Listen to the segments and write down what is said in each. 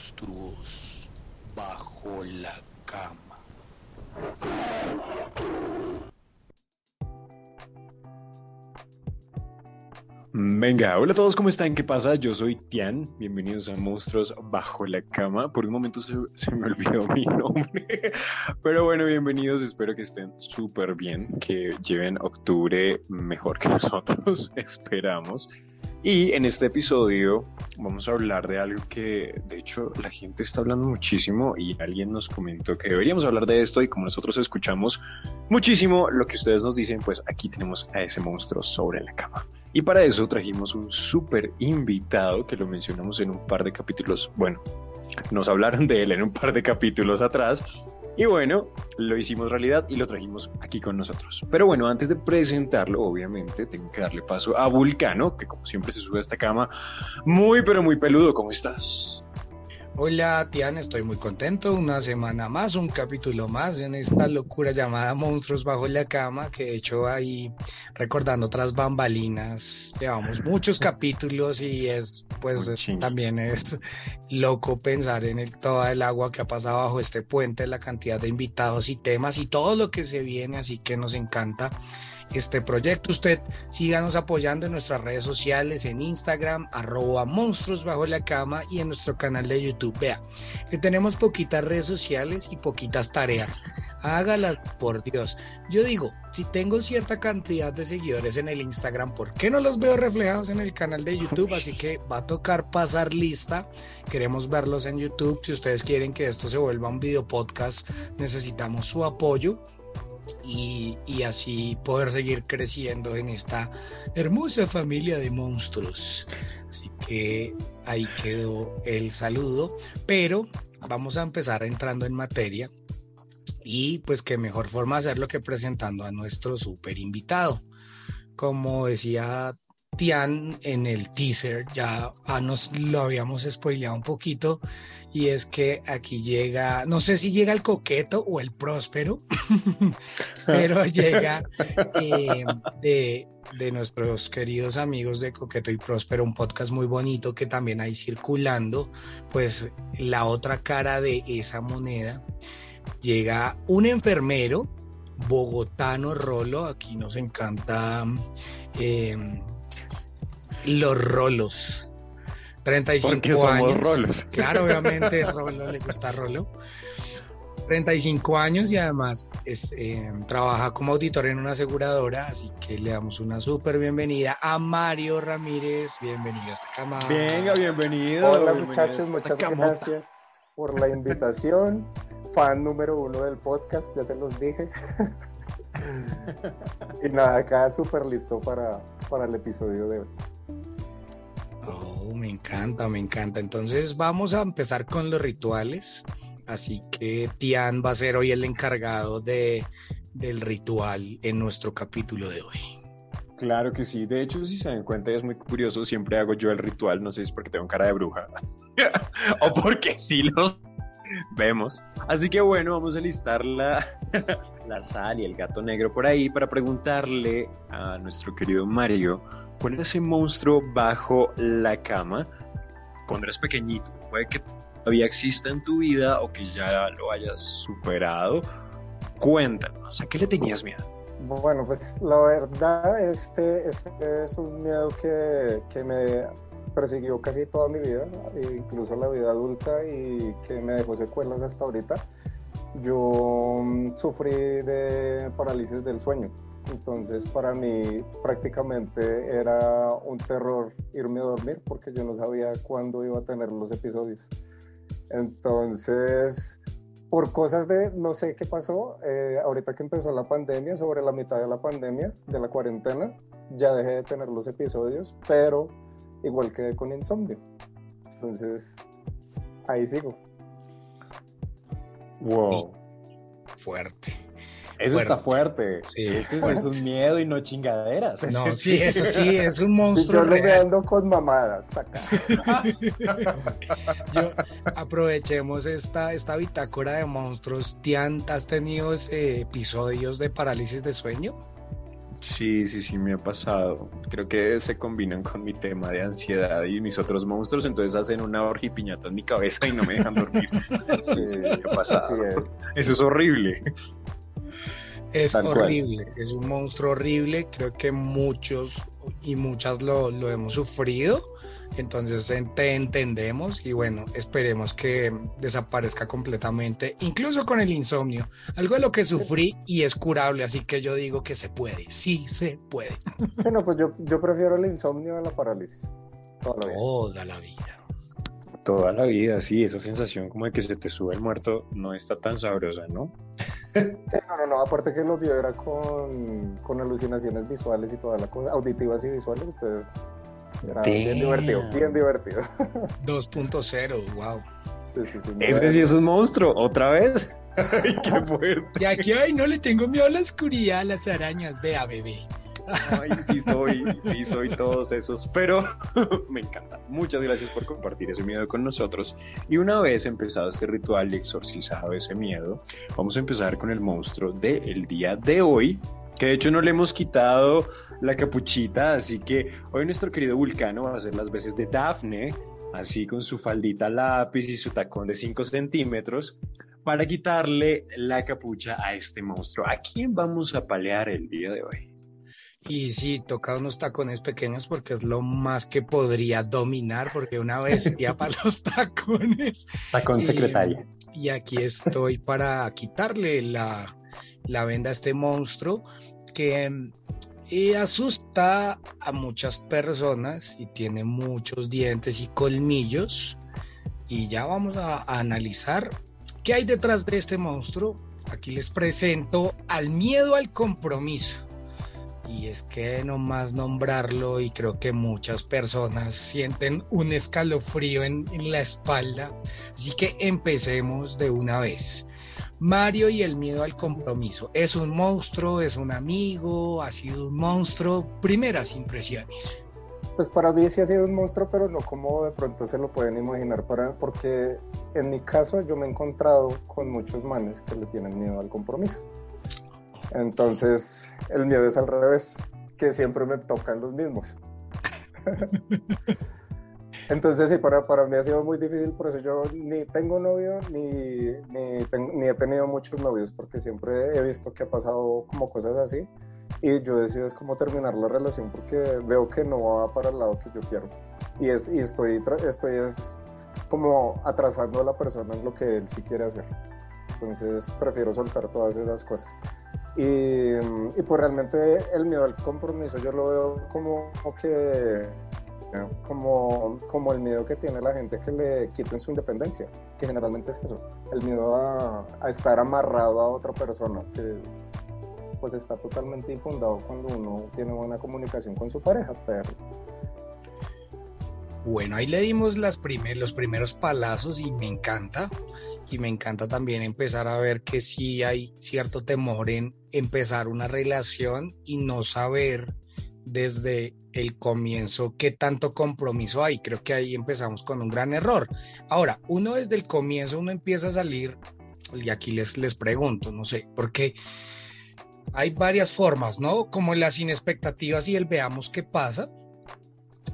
monstruos bajo la cama. Venga, hola a todos, ¿cómo están? ¿Qué pasa? Yo soy Tian, bienvenidos a Monstruos Bajo la Cama. Por un momento se, me olvidó mi nombre, pero bueno, bienvenidos, espero que estén súper bien, que lleven octubre mejor que nosotros, esperamos. Y en este episodio vamos a hablar de algo que de hecho la gente está hablando muchísimo y alguien nos comentó que deberíamos hablar de esto y como nosotros escuchamos muchísimo lo que ustedes nos dicen, pues aquí tenemos a ese monstruo sobre la cama. Y para eso trajimos un súper invitado que lo mencionamos en un par de capítulos. Bueno, nos hablaron de él en un par de capítulos atrás. Y bueno, lo hicimos realidad y lo trajimos aquí con nosotros. Pero bueno, antes de presentarlo, obviamente, tengo que darle paso a Vulcano, que como siempre se sube a esta cama muy, pero muy peludo. ¿Cómo estás? Hola, Tian, estoy muy contento. Una semana más, un capítulo más en esta locura llamada Monstruos bajo la cama, que de hecho ahí recordando otras bambalinas, llevamos muchos capítulos y es, pues, también es loco pensar en el, toda el agua que ha pasado bajo este puente, la cantidad de invitados y temas y todo lo que se viene, así que nos encanta este proyecto. Usted síganos apoyando en nuestras redes sociales, en Instagram, arroba monstruos bajo la cama y en nuestro canal de YouTube. Vea, que tenemos poquitas redes sociales y poquitas tareas. Hágalas, por Dios. Yo digo, si tengo cierta cantidad de seguidores en el Instagram, ¿por qué no los veo reflejados en el canal de YouTube? Así que va a tocar pasar lista. Queremos verlos en YouTube. Si ustedes quieren que esto se vuelva un video podcast, necesitamos su apoyo y, así poder seguir creciendo en esta hermosa familia de monstruos. Así que ahí quedó el saludo, pero vamos a empezar entrando en materia y pues qué mejor forma hacerlo que presentando a nuestro super invitado. Como decía Tian en el teaser, ya ah, nos lo habíamos spoileado un poquito, y es que aquí llega, no sé si llega el coqueto o el próspero, pero llega eh, de, de, nuestros queridos amigos de Coqueto y Próspero, un podcast muy bonito que también hay circulando, pues la otra cara de esa moneda. Llega un enfermero bogotano Rolo, aquí nos encanta eh, los rolos. 35 años. Rolos. Claro, obviamente Rolo le gusta Rolo. 35 años y además es, eh, trabaja como auditor en una aseguradora, así que le damos una súper bienvenida a Mario Ramírez. Bienvenido a esta cámara. Venga, bienvenido. Hola muchachos, muchas gracias por la invitación. Fan número uno del podcast, ya se los dije. y nada, acá súper listo para, para el episodio de hoy. Oh, me encanta, me encanta. Entonces vamos a empezar con los rituales. Así que Tian va a ser hoy el encargado de, del ritual en nuestro capítulo de hoy. Claro que sí. De hecho, si se dan cuenta, es muy curioso. Siempre hago yo el ritual. No sé si es porque tengo cara de bruja o porque sí lo vemos. Así que bueno, vamos a listar la, la sal y el gato negro por ahí para preguntarle a nuestro querido Mario era ese monstruo bajo la cama cuando eres pequeñito. Puede que todavía exista en tu vida o que ya lo hayas superado. Cuéntanos, ¿a qué le tenías miedo? Bueno, pues la verdad este, este es un miedo que, que me persiguió casi toda mi vida, incluso la vida adulta y que me dejó secuelas hasta ahorita. Yo mm, sufrí de parálisis del sueño, entonces para mí prácticamente era un terror irme a dormir porque yo no sabía cuándo iba a tener los episodios. Entonces, por cosas de no sé qué pasó, eh, ahorita que empezó la pandemia, sobre la mitad de la pandemia, de la cuarentena, ya dejé de tener los episodios, pero igual quedé con insomnio. Entonces, ahí sigo. Wow. Fuerte. Eso está fuerte. Sí. Este es un miedo y no chingaderas. No, sí, eso sí, es un monstruo. Yo lo ando con mamadas acá. Yo, aprovechemos esta, esta bitácora de monstruos. Tian, ¿has tenido episodios de parálisis de sueño? Sí, sí, sí, me ha pasado. Creo que se combinan con mi tema de ansiedad y mis otros monstruos, entonces hacen una orgia piñata en mi cabeza y no me dejan dormir. sí, sí, me ha pasado. es. Eso es horrible. Es Tal cual. horrible, es un monstruo horrible. Creo que muchos y muchas lo, lo hemos sufrido. Entonces en- te entendemos y bueno, esperemos que desaparezca completamente, incluso con el insomnio. Algo de lo que sufrí y es curable, así que yo digo que se puede, sí se puede. Sí, no, pues yo, yo prefiero el insomnio a la parálisis. Toda la vida. Toda la vida. Toda la vida, sí, esa sensación como de que se te sube el muerto no está tan sabrosa, ¿no? No, no, no, aparte que lo vio era con, con alucinaciones visuales y toda la cosa, auditivas y visuales, entonces era bien divertido, bien divertido. 2.0, wow. Sí, sí, Ese sí es un monstruo, ¿otra vez? Ay, qué fuerte. De aquí, ay, no le tengo miedo a la oscuridad, a las arañas, vea, bebé. Ay, sí soy, sí soy todos esos, pero me encanta. Muchas gracias por compartir ese miedo con nosotros. Y una vez empezado este ritual y exorcizado ese miedo, vamos a empezar con el monstruo del día de hoy, que de hecho no le hemos quitado la capuchita, así que hoy nuestro querido Vulcano va a hacer las veces de Dafne, así con su faldita lápiz y su tacón de 5 centímetros, para quitarle la capucha a este monstruo. ¿A quién vamos a palear el día de hoy? Y sí, toca unos tacones pequeños porque es lo más que podría dominar, porque una bestia para los tacones. Tacón Y- secretaria. Y aquí estoy para quitarle la, la venda a este monstruo que mm, eh, asusta a muchas personas y tiene muchos dientes y colmillos. Y ya vamos a, a analizar qué hay detrás de este monstruo. Aquí les presento al miedo al compromiso. Y es que nomás nombrarlo y creo que muchas personas sienten un escalofrío en, la espalda. Así que empecemos de una vez. Mario y el miedo al compromiso. ¿Es un monstruo? ¿Es un amigo? ¿Ha sido un monstruo? Primeras impresiones. Pues para mí sí ha sido un monstruo, pero no como de pronto se lo pueden imaginar, para, porque en mi caso yo me he encontrado con muchos manes que le tienen miedo al compromiso. Entonces el miedo es al revés, que siempre me tocan los mismos. Entonces sí, para, para mí ha sido muy difícil, por eso yo ni tengo novio ni, ni, ten- ni he tenido muchos novios, porque siempre he visto que ha pasado como cosas así y yo decido es como terminar la relación porque veo que no va para el lado que yo quiero y, es, y estoy, estoy es como atrasando a la persona en lo que él sí quiere hacer. Entonces prefiero soltar todas esas cosas. Y, y pues realmente el miedo al compromiso yo lo veo como que como, como el miedo que tiene la gente que le quiten su independencia, que generalmente es eso, el miedo a, estar amarrado a otra persona, que pues está totalmente infundado cuando uno tiene buena comunicación con su pareja, pero Bueno, ahí le dimos las primer- los primeros palazos y me encanta. Y me encanta también empezar a ver que sí hay cierto temor en empezar una relación y no saber desde el comienzo qué tanto compromiso hay. Creo que ahí empezamos con un gran error. Ahora, uno desde el comienzo, uno empieza a salir, y aquí les, les pregunto, no sé, porque hay varias formas, ¿no? Como las sin expectativas y el veamos qué pasa.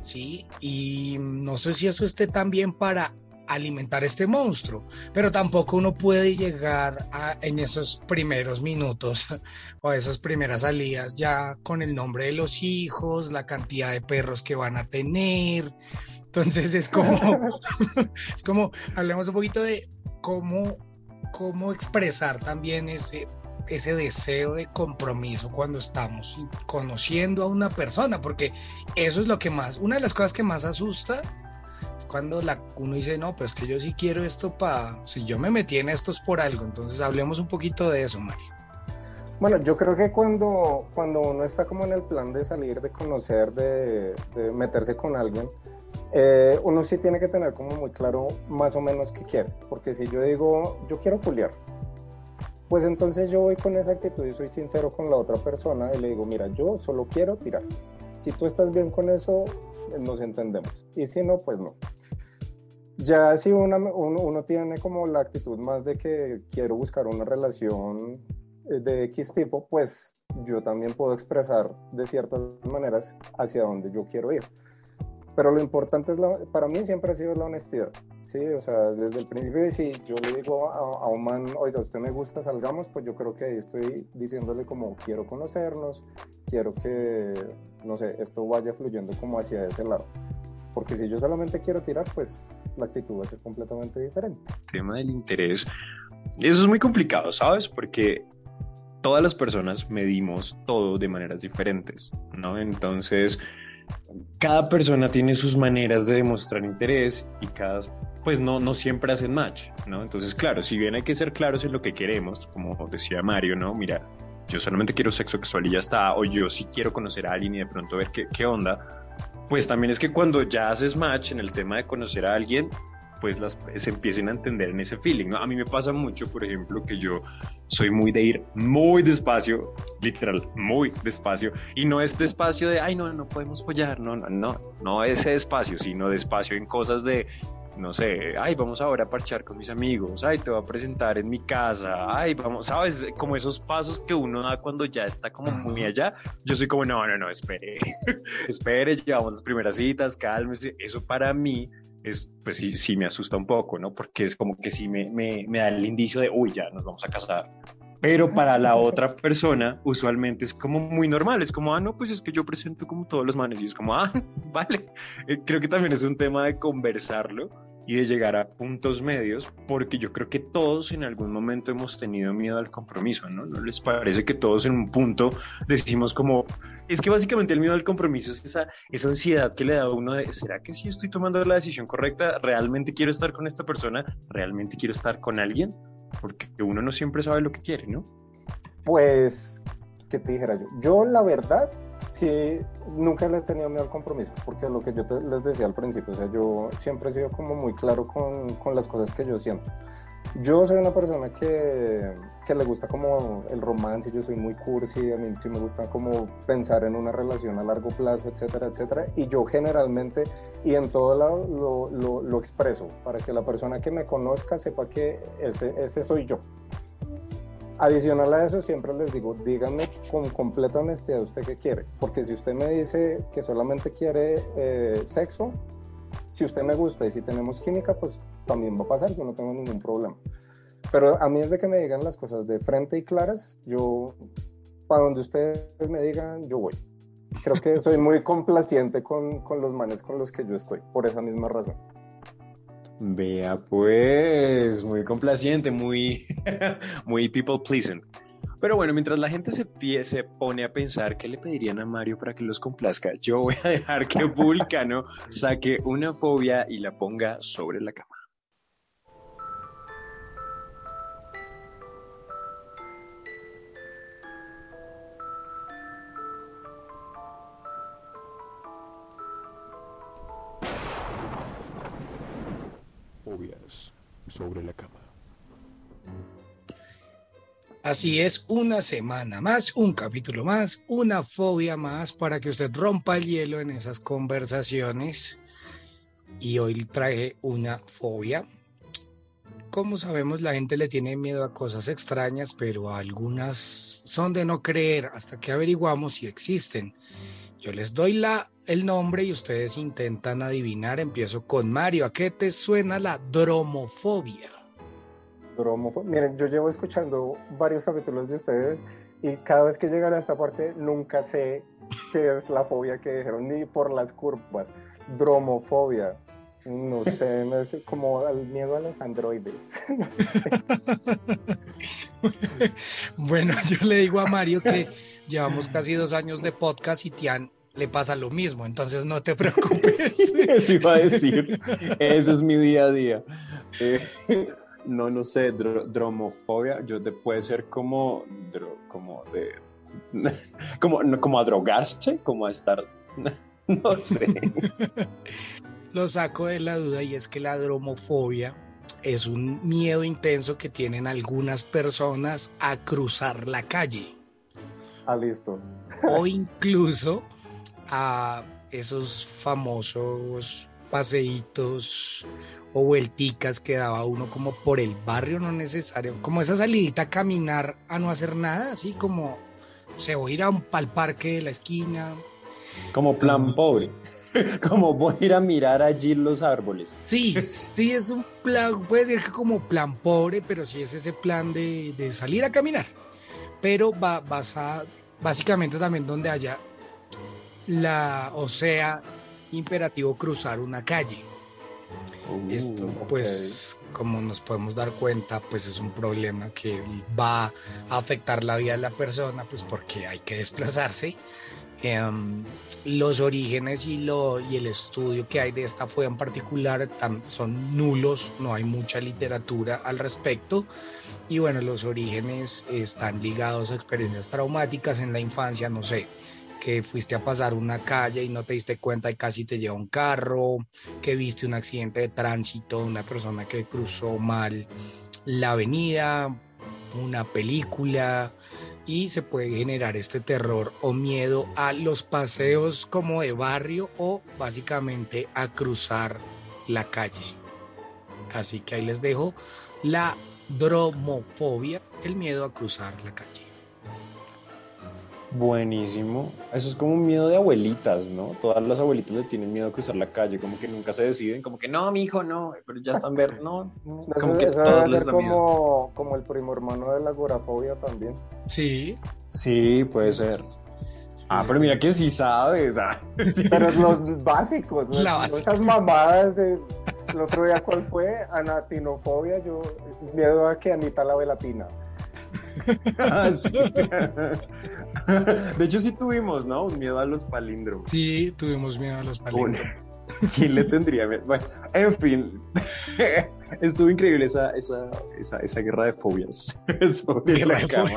Sí, y no sé si eso esté también para alimentar este monstruo, pero tampoco uno puede llegar a, en esos primeros minutos o esas primeras salidas ya con el nombre de los hijos, la cantidad de perros que van a tener. Entonces es como, es como, hablemos un poquito de cómo, cómo expresar también ese, ese deseo de compromiso cuando estamos conociendo a una persona, porque eso es lo que más, una de las cosas que más asusta cuando la, uno dice, no, pues que yo sí quiero esto para, si yo me metí en esto es por algo, entonces hablemos un poquito de eso, Mario. Bueno, yo creo que cuando, cuando uno está como en el plan de salir, de conocer, de, de meterse con alguien, eh, uno sí tiene que tener como muy claro más o menos qué quiere. Porque si yo digo, yo quiero culiar, pues entonces yo voy con esa actitud y soy sincero con la otra persona y le digo, mira, yo solo quiero tirar. Si tú estás bien con eso, nos entendemos. Y si no, pues no. Ya si una- uno, uno tiene como la actitud más de que quiero buscar una relación de X tipo, pues yo también puedo expresar de ciertas maneras hacia dónde yo quiero ir. Pero lo importante es, la, para mí siempre ha sido la honestidad, ¿sí? O sea, desde el principio, si yo le digo a, a, un man, oiga, usted me gusta, salgamos, pues yo creo que ahí estoy diciéndole como, quiero conocernos, quiero que, no sé, esto vaya fluyendo como hacia ese lado. Porque si yo solamente quiero tirar, pues la actitud va a ser completamente diferente. Tema del interés, eso es muy complicado, ¿sabes? Porque todas las personas medimos todo de maneras diferentes, ¿no? Entonces, cada persona tiene sus maneras de demostrar interés y cada, pues no, no siempre hacen match, ¿no? Entonces, claro, si bien hay que ser claros en lo que queremos, como decía Mario, ¿no? Mira, yo solamente quiero sexo sexual y ya está, o yo sí quiero conocer a alguien y de pronto ver qué, qué onda, pues también es que cuando ya haces match en el tema de conocer a alguien, pues las, se empiecen a entender en ese feeling. ¿no? A mí me pasa mucho, por ejemplo, que yo soy muy de ir muy despacio, literal, muy despacio, y no es despacio de, ay, no, no podemos follar, no, no, no, no ese despacio, sino despacio en cosas de, no sé, ay, vamos ahora a parchar con mis amigos, ay, te voy a presentar en mi casa, ay, vamos, sabes, como esos pasos que uno da cuando ya está como muy allá, yo soy como, no, no, no, espere, espere, llevamos las primeras citas, cálmese, eso para mí es, pues sí, sí me asusta un poco, ¿no? Porque es como que sí me, me, me da el indicio de, uy, ya nos vamos a casar. Pero para la otra persona, usualmente es como muy normal. Es como, ah, no, pues es que yo presento como todos los manes. Y es como, ah, vale. Eh, creo que también es un tema de conversarlo y de llegar a puntos medios, porque yo creo que todos en algún momento hemos tenido miedo al compromiso, ¿no? ¿No les parece que todos en un punto decimos como, es que básicamente el miedo al compromiso es esa, esa ansiedad que le da a uno de, ¿será que si estoy tomando la decisión correcta? ¿Realmente quiero estar con esta persona? ¿Realmente quiero estar con alguien? Porque uno no siempre sabe lo que quiere, ¿no? Pues, ¿qué te dijera yo? Yo la verdad sí, nunca le he tenido miedo al compromiso, porque lo que yo te, les decía al principio, o sea, yo siempre he sido como muy claro con, con las cosas que yo siento. Yo soy una persona que, que, le gusta como el romance, yo soy muy cursi, a mí sí me gusta como pensar en una relación a largo plazo, etcétera, etcétera, y yo generalmente y en todo lado lo, lo, lo expreso para que la persona que me conozca sepa que ese, soy yo. Adicional a eso, siempre les digo, díganme con completa honestidad usted qué quiere, porque si usted me dice que solamente quiere eh, sexo, si usted me gusta y si tenemos química, pues también va a pasar, yo no tengo ningún problema. Pero a mí es de que me digan las cosas de frente y claras, yo, para donde ustedes me digan, yo voy. Creo que soy muy complaciente con, con los manes con los que yo estoy, por esa misma razón. Vea pues, muy complaciente, muy, muy people pleasing. Pero bueno, mientras la gente se, se pone a pensar qué le pedirían a Mario para que los complazca, yo voy a dejar que Vulcano saque una fobia y la ponga sobre la cama. Fobias sobre la cama. Así es, una semana más, un capítulo más, una fobia más para que usted rompa el hielo en esas conversaciones. Y hoy traje una fobia. Como sabemos, la gente le tiene miedo a cosas extrañas, pero algunas son de no creer hasta que averiguamos si existen. Yo les doy la, el nombre y ustedes intentan adivinar. Empiezo con Mario. ¿A qué te suena la dromofobia? Miren, yo llevo escuchando varios capítulos de ustedes y cada vez que llegan a esta parte nunca sé qué es la fobia que dijeron, ni por las curvas. Dromofobia. No sé, me hace como el miedo a los androides. No bueno, yo le digo a Mario que llevamos casi dos años de podcast y Tian le pasa lo mismo, entonces no te preocupes. Eso iba a decir, ese es mi día a día. Eh, no, no sé, dro dromofobia, yo te puede ser como, dro como de, como, como a drogarse, como a estar, no sé. Lo saco de la duda y es que la dromofobia es un miedo intenso que tienen algunas personas a cruzar la calle. Ah, listo. o incluso a esos famosos paseitos o vuelticas que daba uno como por el barrio, no necesario, como esa salidita a caminar a no hacer nada, así como, se voy a ir a un, al parque de la esquina. Como plan pobre. Como voy a ir a mirar allí los árboles. Sí, sí, es un plan, puede decir que como plan pobre, pero sí es ese plan de, de salir a caminar. Pero va, vas a, básicamente también donde haya la, o sea, imperativo cruzar una calle. Esto, Uh, pues, como nos podemos dar cuenta, pues es un problema que va a afectar la vida de la persona, pues porque hay que desplazarse. Em, los orígenes y, lo, y el estudio que hay de esta fue en particular tam- son nulos, no hay mucha literatura al respecto. Y bueno, los orígenes están ligados a experiencias traumáticas en la infancia, no sé, que fuiste a pasar una calle y no te diste cuenta y casi te lleva un carro, que viste un accidente de tránsito, una persona que cruzó mal la avenida, una película y se puede generar este terror o miedo a los paseos como de barrio o básicamente a cruzar la calle. Así que ahí les dejo la dromofobia, el miedo a cruzar la calle. Buenísimo. Eso es como un miedo de abuelitas, ¿no? Todas las abuelitas le tienen miedo a cruzar la calle, como que nunca se deciden, como que no, mi hijo, no, pero ya están verdes, no, no. Eso, Como que eso todos debe les ser da miedo. como, como el primo hermano de la agorafobia también. Sí. Sí, puede ser. Ah, pero mira que sí sabes. ah. Pero los básicos, ¿no? Básica. esas mamadas de... El otro día, ¿cuál fue? Anatinofobia, yo... Miedo a que Anita la tina. Ah, sí. De hecho, sí tuvimos, ¿no? Un miedo a los palíndromos. Sí, tuvimos miedo a los palíndromos. ¿Quién le tendría miedo? Bueno, en fin. Estuvo increíble esa, esa, esa, esa guerra de fobias sobre la de cama.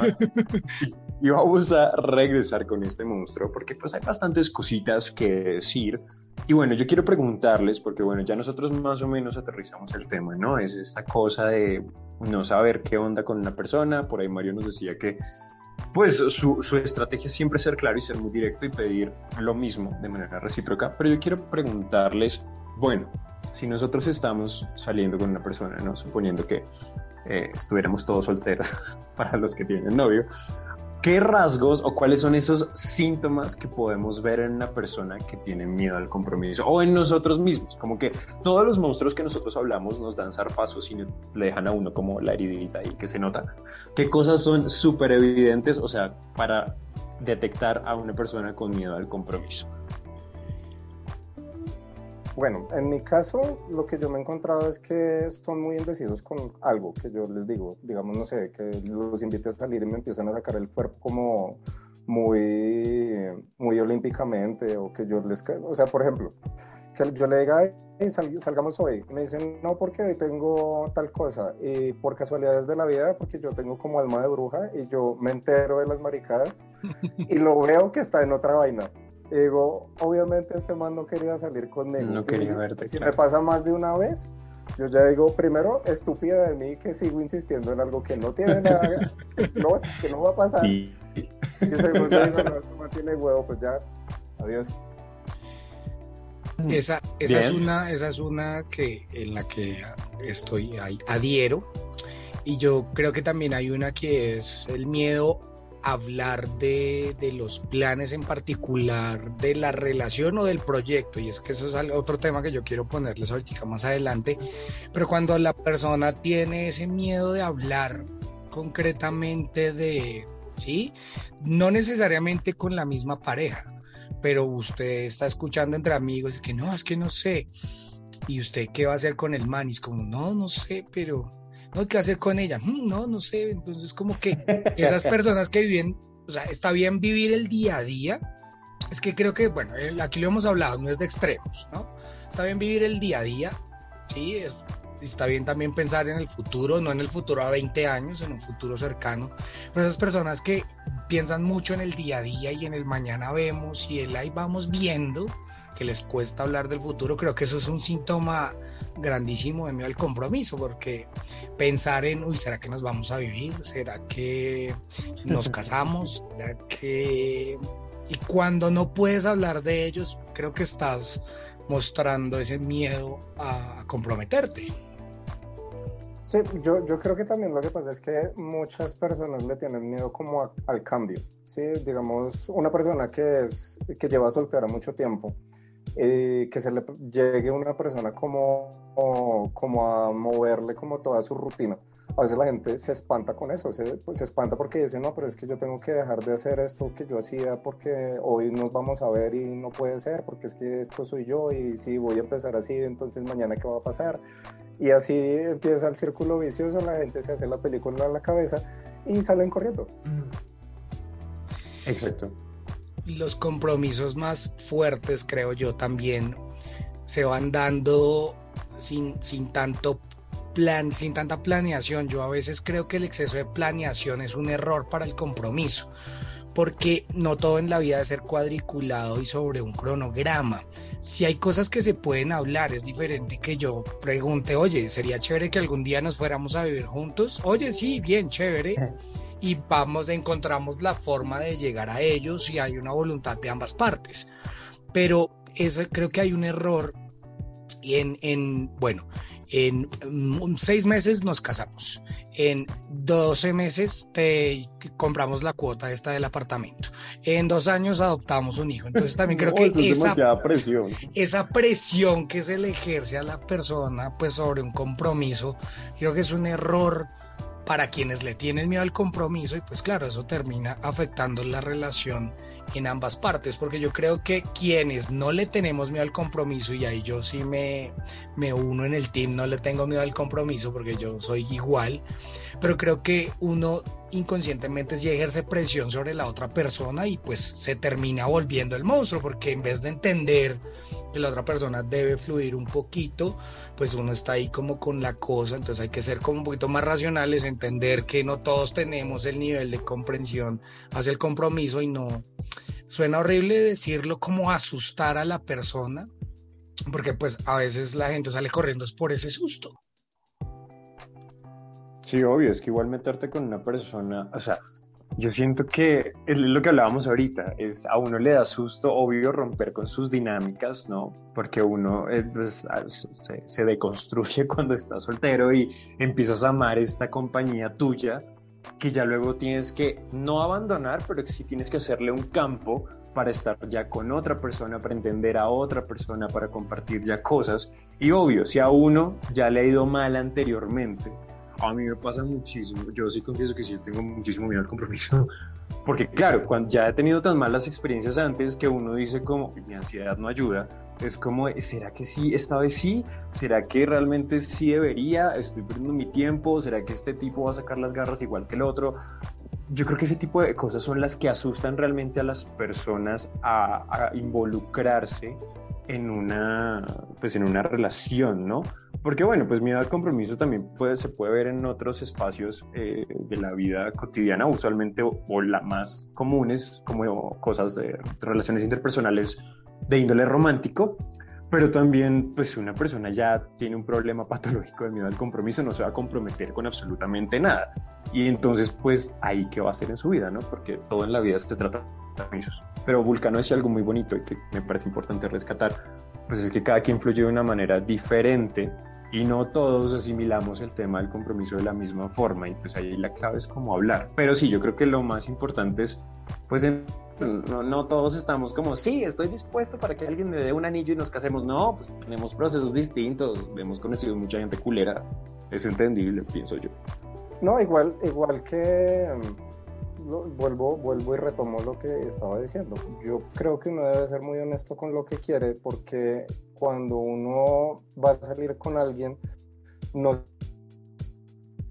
Y vamos a regresar con este monstruo porque pues hay bastantes cositas que decir. Y bueno, yo quiero preguntarles, porque bueno, ya nosotros más o menos aterrizamos el tema, ¿no? Es esta cosa de no saber qué onda con una persona. Por ahí Mario nos decía que pues su, su estrategia es siempre ser claro y ser muy directo y pedir lo mismo de manera recíproca. Pero yo quiero preguntarles, bueno, si nosotros estamos saliendo con una persona, ¿no? Suponiendo que eh, estuviéramos todos solteros para los que tienen novio, ¿qué rasgos o cuáles son esos síntomas que podemos ver en una persona que tiene miedo al compromiso o en nosotros mismos? Como que todos los monstruos que nosotros hablamos nos dan zarpazos y le dejan a uno como la heridita ahí que se nota. ¿Qué cosas son súper evidentes, o sea, para detectar a una persona con miedo al compromiso? Bueno, en mi caso, lo que yo me he encontrado es que son muy indecisos con algo que yo les digo, digamos, no sé, que los invite a salir y me empiezan a sacar el cuerpo como muy, muy olímpicamente, o que yo les, o sea, por ejemplo, que yo le diga, "Ey, sal- salgamos hoy, me dicen, no, porque hoy tengo tal cosa, y por casualidades de la vida, porque yo tengo como alma de bruja, y yo me entero de las maricadas, y lo veo que está en otra vaina. Y digo, obviamente este man no quería salir conmigo. No quería si- verte, Si claro. me pasa más de una vez, yo ya digo, primero, estúpida de mí que sigo insistiendo en algo que no tiene nada, que no, que no va a pasar. Y, Y segundo, digo, no, este man tiene huevo, pues ya, adiós. Esa, esa es una, esa es una que en la que estoy ahí, adhiero. Y yo creo que también hay una que es el miedo hablar de, de los planes en particular, de la relación o del proyecto. Y es que eso es otro tema que yo quiero ponerles ahorita más adelante. Pero cuando la persona tiene ese miedo de hablar concretamente de, ¿sí? No necesariamente con la misma pareja pero usted está escuchando entre amigos que no, es que no sé. ¿Y usted qué va a hacer con el man? Y como, no, no sé, pero no, ¿qué hacer con ella? "Mm, no, no sé. Entonces, como que esas personas que viven, o sea, está bien vivir el día a día. Es que creo que, bueno, el- aquí lo hemos hablado, no es de extremos, ¿no? Está bien vivir el día a día, sí, es, está bien también pensar en el futuro, no en el futuro a 20 años, en un futuro cercano. Pero esas personas que piensan mucho en el día a día y en el mañana vemos y el ahí vamos viendo, que les cuesta hablar del futuro, creo que eso es un síntoma grandísimo de miedo al compromiso, porque pensar en, uy, ¿será que nos vamos a vivir? ¿Será que nos casamos? ¿Será que Y cuando no puedes hablar de ellos, creo que estás mostrando ese miedo a comprometerte. Sí, yo, yo creo que también lo que pasa es que muchas personas le tienen miedo como al cambio, ¿sí? Digamos, una persona que, es, que lleva soltera mucho tiempo, y que se le llegue una persona como, como a moverle como toda su rutina. A veces la gente se espanta con eso, se, pues, se espanta porque dice, no, pero es que yo tengo que dejar de hacer esto que yo hacía porque hoy nos vamos a ver y no puede ser, porque es que esto soy yo y si voy a empezar así, entonces mañana qué va a pasar. Y así empieza el círculo vicioso, la gente se hace la película en la cabeza y salen corriendo. Exacto. Los compromisos más fuertes, creo yo, también se van dando sin, sin tanto plan, sin tanta planeación. Yo a veces creo que el exceso de planeación es un error para el compromiso porque no todo en la vida debe ser cuadriculado y sobre un cronograma. Si hay cosas que se pueden hablar, es diferente que yo pregunte, oye, sería chévere que algún día nos fuéramos a vivir juntos. Oye, sí, bien, chévere. Y vamos, encontramos la forma de llegar a ellos y hay una voluntad de ambas partes. Pero eso, creo que hay un error en, en bueno, en mm, seis meses nos casamos. En 12 meses compramos la cuota esta del apartamento. En dos años adoptamos un hijo. Entonces también creo que esa presión. esa presión que se le ejerce a la persona pues sobre un compromiso, creo que es un error para quienes le tienen miedo al compromiso y pues claro, eso termina afectando la relación en ambas partes, porque yo creo que quienes no le tenemos miedo al compromiso, y ahí yo sí me, me uno en el team, no le tengo miedo al compromiso porque yo soy igual, pero creo que uno inconscientemente sí ejerce presión sobre la otra persona y pues se termina volviendo el monstruo, porque en vez de entender que la otra persona debe fluir un poquito, pues uno está ahí como con la cosa, entonces hay que ser como un poquito más racionales, entender que no todos tenemos el nivel de comprensión hacia el compromiso y no, suena horrible decirlo como asustar a la persona, porque pues a veces la gente sale corriendo por ese susto. Sí, obvio, es que igual meterte con una persona, o sea, yo siento que es lo que hablábamos ahorita, es a uno le da susto, obvio, romper con sus dinámicas, ¿no? Porque uno eh, pues, se, se, deconstruye cuando está soltero y empiezas a amar esta compañía tuya, que ya luego tienes que no abandonar, pero que sí tienes que hacerle un campo para estar ya con otra persona, para entender a otra persona, para compartir ya cosas. Y obvio, si a uno ya le ha ido mal anteriormente, a mí me pasa muchísimo. Yo sí confieso que sí tengo muchísimo miedo al compromiso. Porque claro, cuando ya he tenido tan malas experiencias antes que uno dice como mi ansiedad no ayuda, es como, ¿será que sí? ¿Esta vez sí? ¿Será que realmente sí debería? ¿Estoy perdiendo mi tiempo? ¿Será que este tipo va a sacar las garras igual que el otro? Yo creo que ese tipo de cosas son las que asustan realmente a las personas a, a involucrarse en una, pues en una relación, ¿no? Porque bueno, pues miedo al compromiso también puede, se puede ver en otros espacios eh, de la vida cotidiana, usualmente o, o las más comunes, como cosas de relaciones interpersonales de índole romántico, pero también pues si una persona ya tiene un problema patológico de miedo al compromiso no se va a comprometer con absolutamente nada. Y entonces pues ahí qué va a hacer en su vida no porque todo en la vida se trata de compromisos pero Vulcano decía algo muy bonito y que me parece importante rescatar pues es que cada quien fluye de una manera diferente y no todos asimilamos el tema del compromiso de la misma forma y pues ahí la clave es cómo hablar pero sí yo creo que lo más importante es pues en no, no, todos estamos como, sí, estoy dispuesto para que alguien me dé un anillo y nos casemos. No, pues tenemos procesos distintos, hemos conocido mucha gente culera, es entendible, pienso yo. No, igual, igual que vuelvo, vuelvo y retomo lo que estaba diciendo. Yo creo que uno debe ser muy honesto con lo que quiere porque cuando uno va a salir con alguien, no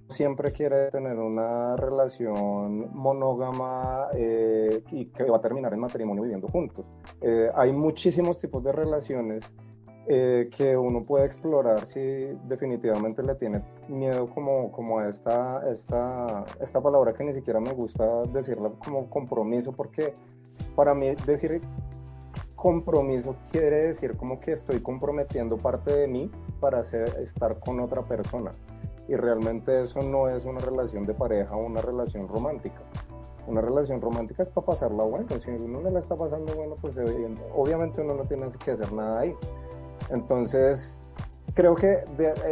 siempre quiere tener una relación monógama eh, y que va a terminar en matrimonio viviendo juntos. Eh, hay muchísimos tipos de relaciones eh, que uno puede explorar si definitivamente le tiene miedo como, como esta, esta, esta palabra que ni siquiera me gusta decirla como compromiso, porque para mí decir compromiso quiere decir como que estoy comprometiendo parte de mí para hacer, estar con otra persona y realmente eso no es una relación de pareja o una relación romántica. Una relación romántica es para pasarla bueno. Si uno no la está pasando bueno, pues obviamente uno no tiene que hacer nada ahí. Entonces, creo que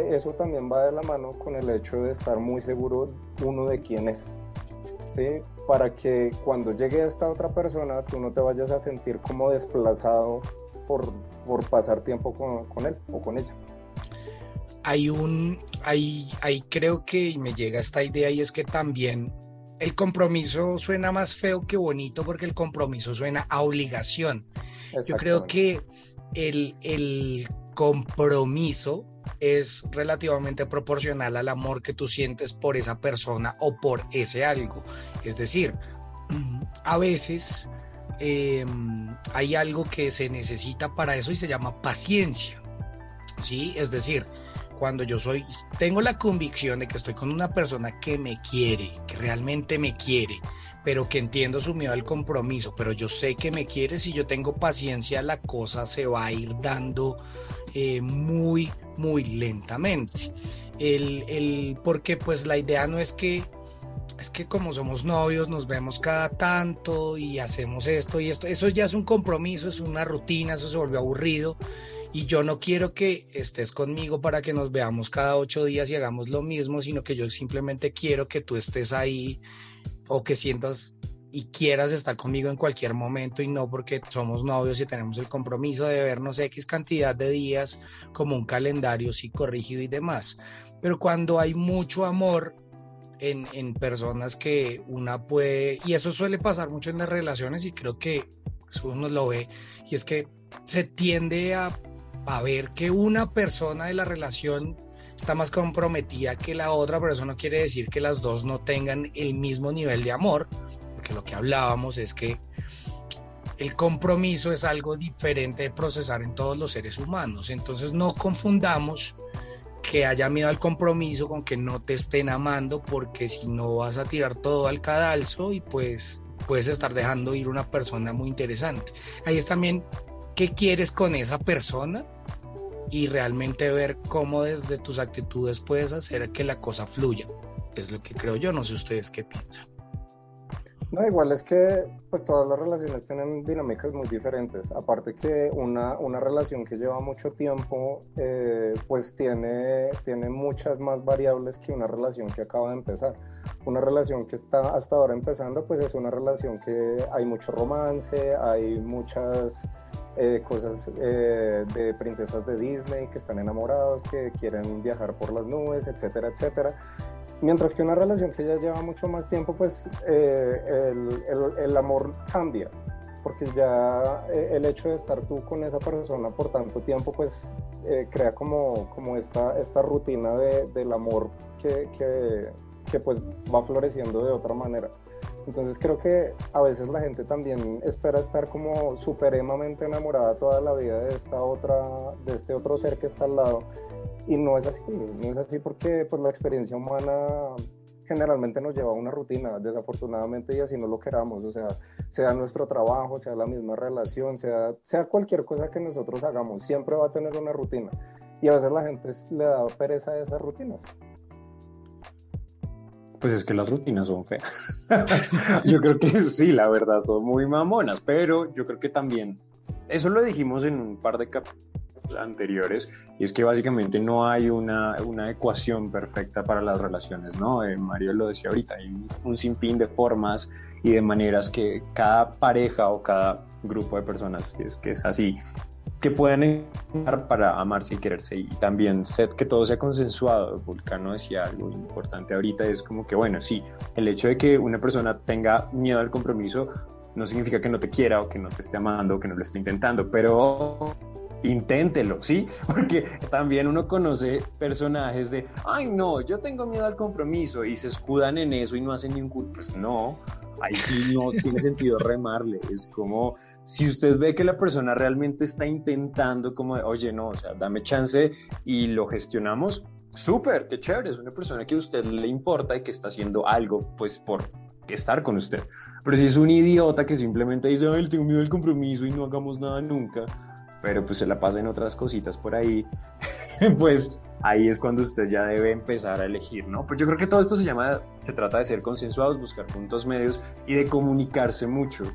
eso también va de la mano con el hecho de estar muy seguro uno de quién es. ¿sí? Para que cuando llegue esta otra persona, tú no te vayas a sentir como desplazado por, por pasar tiempo con, con él o con ella hay un, hay, hay creo que me llega esta idea y es que también el compromiso suena más feo que bonito porque el compromiso suena a obligación. Yo creo que el, el compromiso es relativamente proporcional al amor que tú sientes por esa persona o por ese algo. Es decir, a veces em, hay algo que se necesita para eso y se llama paciencia. ¿Sí? Es decir, cuando yo soy, tengo la convicción de que estoy con una persona que me quiere, que realmente me quiere, pero que entiendo su miedo al compromiso, pero yo sé que me quiere, si yo tengo paciencia, la cosa se va a ir dando eh, muy, muy lentamente. El, el, porque pues la idea no es que es que como somos novios nos vemos cada tanto y hacemos esto y esto, eso ya es un compromiso, es una rutina, eso se volvió aburrido y yo no quiero que estés conmigo para que nos veamos cada ocho días y hagamos lo mismo, sino que yo simplemente quiero que tú estés ahí o que sientas y quieras estar conmigo en cualquier momento y no porque somos novios y tenemos el compromiso de vernos X cantidad de días como un calendario psicorrígido y demás. Pero cuando hay mucho amor en, en, personas que una puede, y eso suele pasar mucho en las relaciones y creo que uno lo ve, y es que se tiende a a ver que una persona de la relación está más comprometida que la otra, pero eso no quiere decir que las dos no tengan el mismo nivel de amor, porque lo que hablábamos es que el compromiso es algo diferente de procesar en todos los seres humanos. Entonces no confundamos que haya miedo al compromiso con que no te estén amando, porque si no vas a tirar todo al cadalso y pues puedes estar dejando ir una persona muy interesante. Ahí es también qué quieres con esa persona y realmente ver cómo desde tus actitudes puedes hacer que la cosa fluya. Es lo que creo yo, no sé ustedes qué piensan. No, igual es que pues todas las relaciones tienen dinámicas muy diferentes. Aparte que una, una relación que lleva mucho tiempo eh, pues tiene, tiene muchas más variables que una relación que acaba de empezar. Una relación que está hasta ahora empezando pues es una relación que hay mucho romance, hay muchas eh, cosas eh, de princesas de Disney que están enamorados, que quieren viajar por las nubes, etcétera, etcétera. Mientras que una relación que ya lleva mucho más tiempo, pues eh, el, el, amor cambia, porque ya el hecho de estar tú con esa persona por tanto tiempo, pues crea como, como esta, esta rutina de, del amor que, que, que pues va floreciendo de otra manera. Entonces creo que a veces la gente también espera estar como supremamente enamorada toda la vida de esta otra, de este otro ser que está al lado. Y no es así, no es así porque pues la experiencia humana generalmente nos lleva a una rutina, desafortunadamente, y así no lo queramos, o sea, sea nuestro trabajo, sea la misma relación, sea, sea cualquier cosa que nosotros hagamos, siempre va a tener una rutina. Y a veces la gente le da pereza a esas rutinas. Pues es que las rutinas son feas. yo creo que sí, la verdad, son muy mamonas, pero yo creo que también, eso lo dijimos en un par de capítulos anteriores, y es que básicamente no hay una, una ecuación perfecta para las relaciones, ¿no? Eh, Mario lo decía ahorita, hay un, un sinfín de formas y de maneras que cada pareja o cada grupo de personas, si es que es así, que puedan estar para amarse y quererse y también set que todo sea consensuado. Vulcano decía algo importante ahorita, es como que bueno, sí, el hecho de que una persona tenga miedo al compromiso no significa que no te quiera o que no te esté amando o que no lo esté intentando, pero inténtelo, ¿sí? Porque también uno conoce personajes de, ay no, yo tengo miedo al compromiso y se escudan en eso y no hacen ningún, pues no, ahí sí no tiene sentido remarle, es como si usted ve que la persona realmente está intentando como, oye, no, o sea, dame chance y lo gestionamos, súper, qué chévere, es una persona que a usted le importa y que está haciendo algo, pues, por estar con usted. Pero si es un idiota que simplemente dice, ay, tengo miedo al compromiso y no hagamos nada nunca, pero pues se la pasa en otras cositas por ahí, pues ahí es cuando usted ya debe empezar a elegir, ¿no? Pues yo creo que todo esto se llama, se trata de ser consensuados, buscar puntos medios y de comunicarse mucho.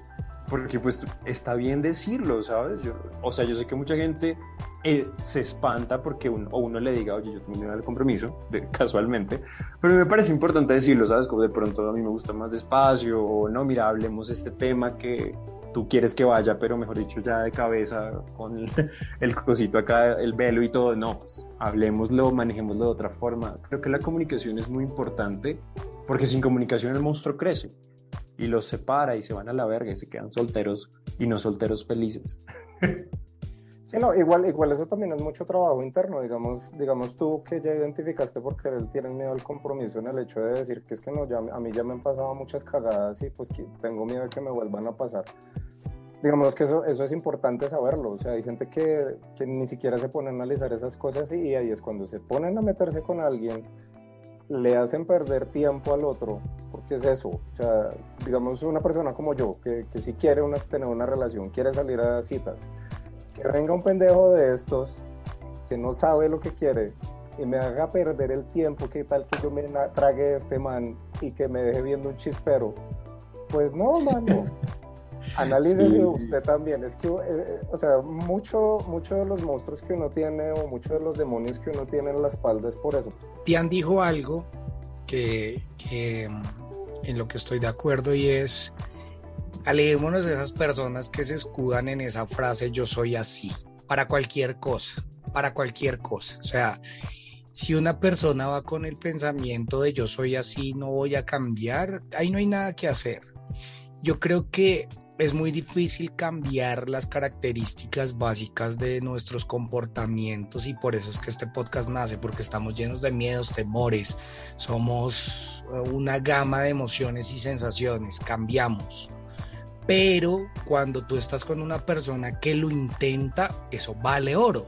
Porque pues está bien decirlo, ¿sabes? Yo, o sea, yo sé que mucha gente eh, se espanta porque uno, o uno le diga, oye, yo tengo el compromiso, de, casualmente, pero me parece importante decirlo, ¿sabes? Como de pronto a mí me gusta más despacio, o no, mira, hablemos este tema que tú quieres que vaya, pero mejor dicho, ya de cabeza, con el, el cosito acá, el velo y todo, no, pues hablemoslo, manejémoslo de otra forma. Creo que la comunicación es muy importante, porque sin comunicación el monstruo crece y los separa y se van a la verga y se quedan solteros y no solteros felices. Sí, no, igual, igual eso también es mucho trabajo interno, digamos, digamos tú que ya identificaste porque él tiene miedo al compromiso en el hecho de decir que es que no, ya, a mí ya me han pasado muchas cagadas y pues que tengo miedo de que me vuelvan a pasar. Digamos que eso, eso es importante saberlo, o sea, hay gente que, que ni siquiera se pone a analizar esas cosas y ahí es cuando se ponen a meterse con alguien le hacen perder tiempo al otro, porque es eso, o sea, digamos una persona como yo, que, que si quiere una, tener una relación, quiere salir a citas, que venga un pendejo de estos, que no sabe lo que quiere, y me haga perder el tiempo, que tal que yo me trague este man y que me deje viendo un chispero, pues no, mano. Analícese usted también. Es que, eh, eh, o sea, mucho, mucho de los monstruos que uno tiene o muchos de los demonios que uno tiene en la espalda es por eso. Tian dijo algo que, que mm, en lo que estoy de acuerdo y es, alejémonos de esas personas que se escudan en esa frase yo soy así, para cualquier cosa, para cualquier cosa. O sea, si una persona va con el pensamiento de yo soy así, no voy a cambiar, ahí no hay nada que hacer. Yo creo que es muy difícil cambiar las características básicas de nuestros comportamientos y por eso es que este podcast nace, porque estamos llenos de miedos, temores, somos eh, una gama de emociones y sensaciones, cambiamos. Pero cuando tú estás con una persona que lo intenta, eso vale oro,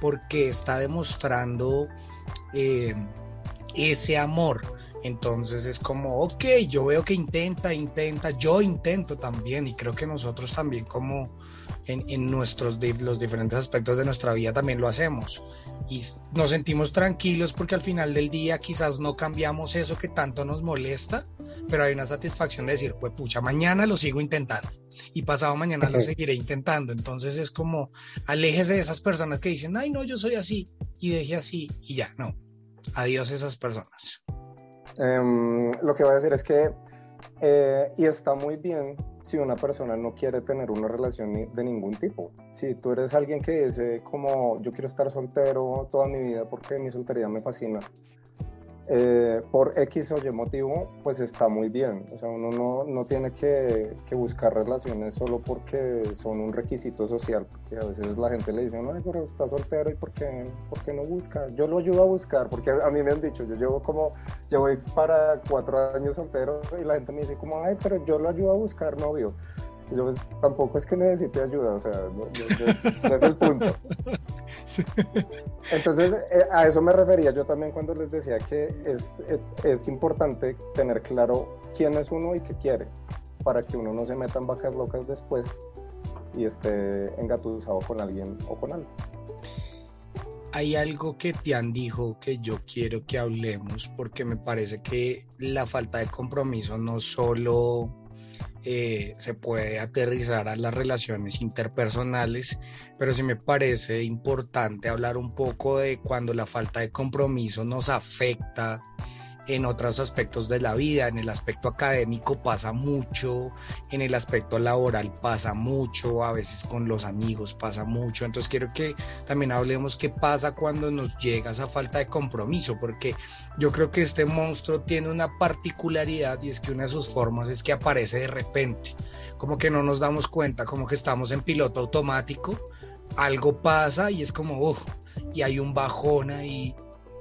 porque está demostrando eh, ese amor. Entonces es como, ok, yo veo que intenta, intenta, yo intento también y creo que nosotros también como en, nuestros los diferentes aspectos de nuestra vida también lo hacemos y nos sentimos tranquilos porque al final del día quizás no cambiamos eso que tanto nos molesta, pero hay una satisfacción de decir, pues pucha, mañana lo sigo intentando y pasado mañana lo seguiré intentando. Entonces es como, aléjese de esas personas que dicen, ay no, yo soy así y deje así y ya, no. Adiós esas personas. Em, lo que voy a decir es que, eh, y está muy bien si una persona no quiere tener una relación de ningún tipo. Si tú eres alguien que dice como yo quiero estar soltero toda mi vida porque mi soltería me fascina, eh, por X o Y motivo, pues está muy bien. O sea, uno no, no tiene que, buscar relaciones solo porque son un requisito social, porque a veces la gente le dice, no, pero está soltero y ¿por qué, ¿por qué no busca? Yo lo ayudo a buscar, porque a mí me han dicho, yo llevo como, yo voy para cuatro años soltero y la gente me dice como, ay, pero yo lo ayudo a buscar novio. Yo pues, tampoco es que necesite ayuda, o sea, no, es el punto. Entonces, eh, a eso me refería yo también cuando les decía que es, es importante tener claro quién es uno y qué quiere, para que uno no se meta en vacas locas después y esté engatusado con alguien o con algo. Hay algo que Tian dijo que yo quiero que hablemos porque me parece que la falta de compromiso no solo eh, se puede aterrizar a las relaciones interpersonales, pero sí me parece importante hablar un poco de cuando la falta de compromiso nos afecta en otros aspectos de la vida, en el aspecto académico pasa mucho, en el aspecto laboral pasa mucho, a veces con los amigos pasa mucho, entonces quiero que también hablemos qué pasa cuando nos llega esa falta de compromiso, porque yo creo que este monstruo tiene una particularidad y es que una de sus formas es que aparece de repente, como que no nos damos cuenta, como que estamos en piloto automático, algo pasa y es como, uff, y hay un bajón ahí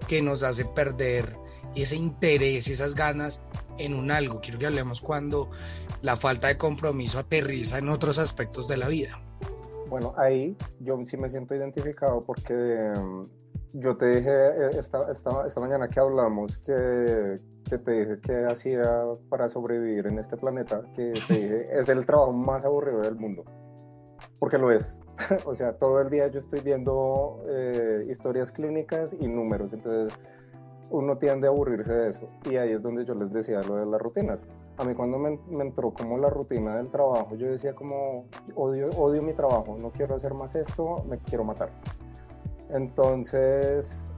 que nos hace perder ese interés, esas ganas en un algo. Quiero que hablemos cuando la falta de compromiso aterriza en otros aspectos de la vida. Bueno, ahí yo sí me siento identificado porque mm, yo te dije eh, esta, esta, esta mañana que hablamos que, que, te dije que hacía para sobrevivir en este planeta, que te dije es el trabajo más aburrido del mundo, porque lo es. o sea, todo el día yo estoy viendo eh, historias clínicas y números, entonces uno tiende a aburrirse de eso. Y ahí es donde yo les decía lo de las rutinas. A mí cuando me, me entró como la rutina del trabajo, yo decía como, odio, odio mi trabajo, no quiero hacer más esto, me quiero matar. Entonces,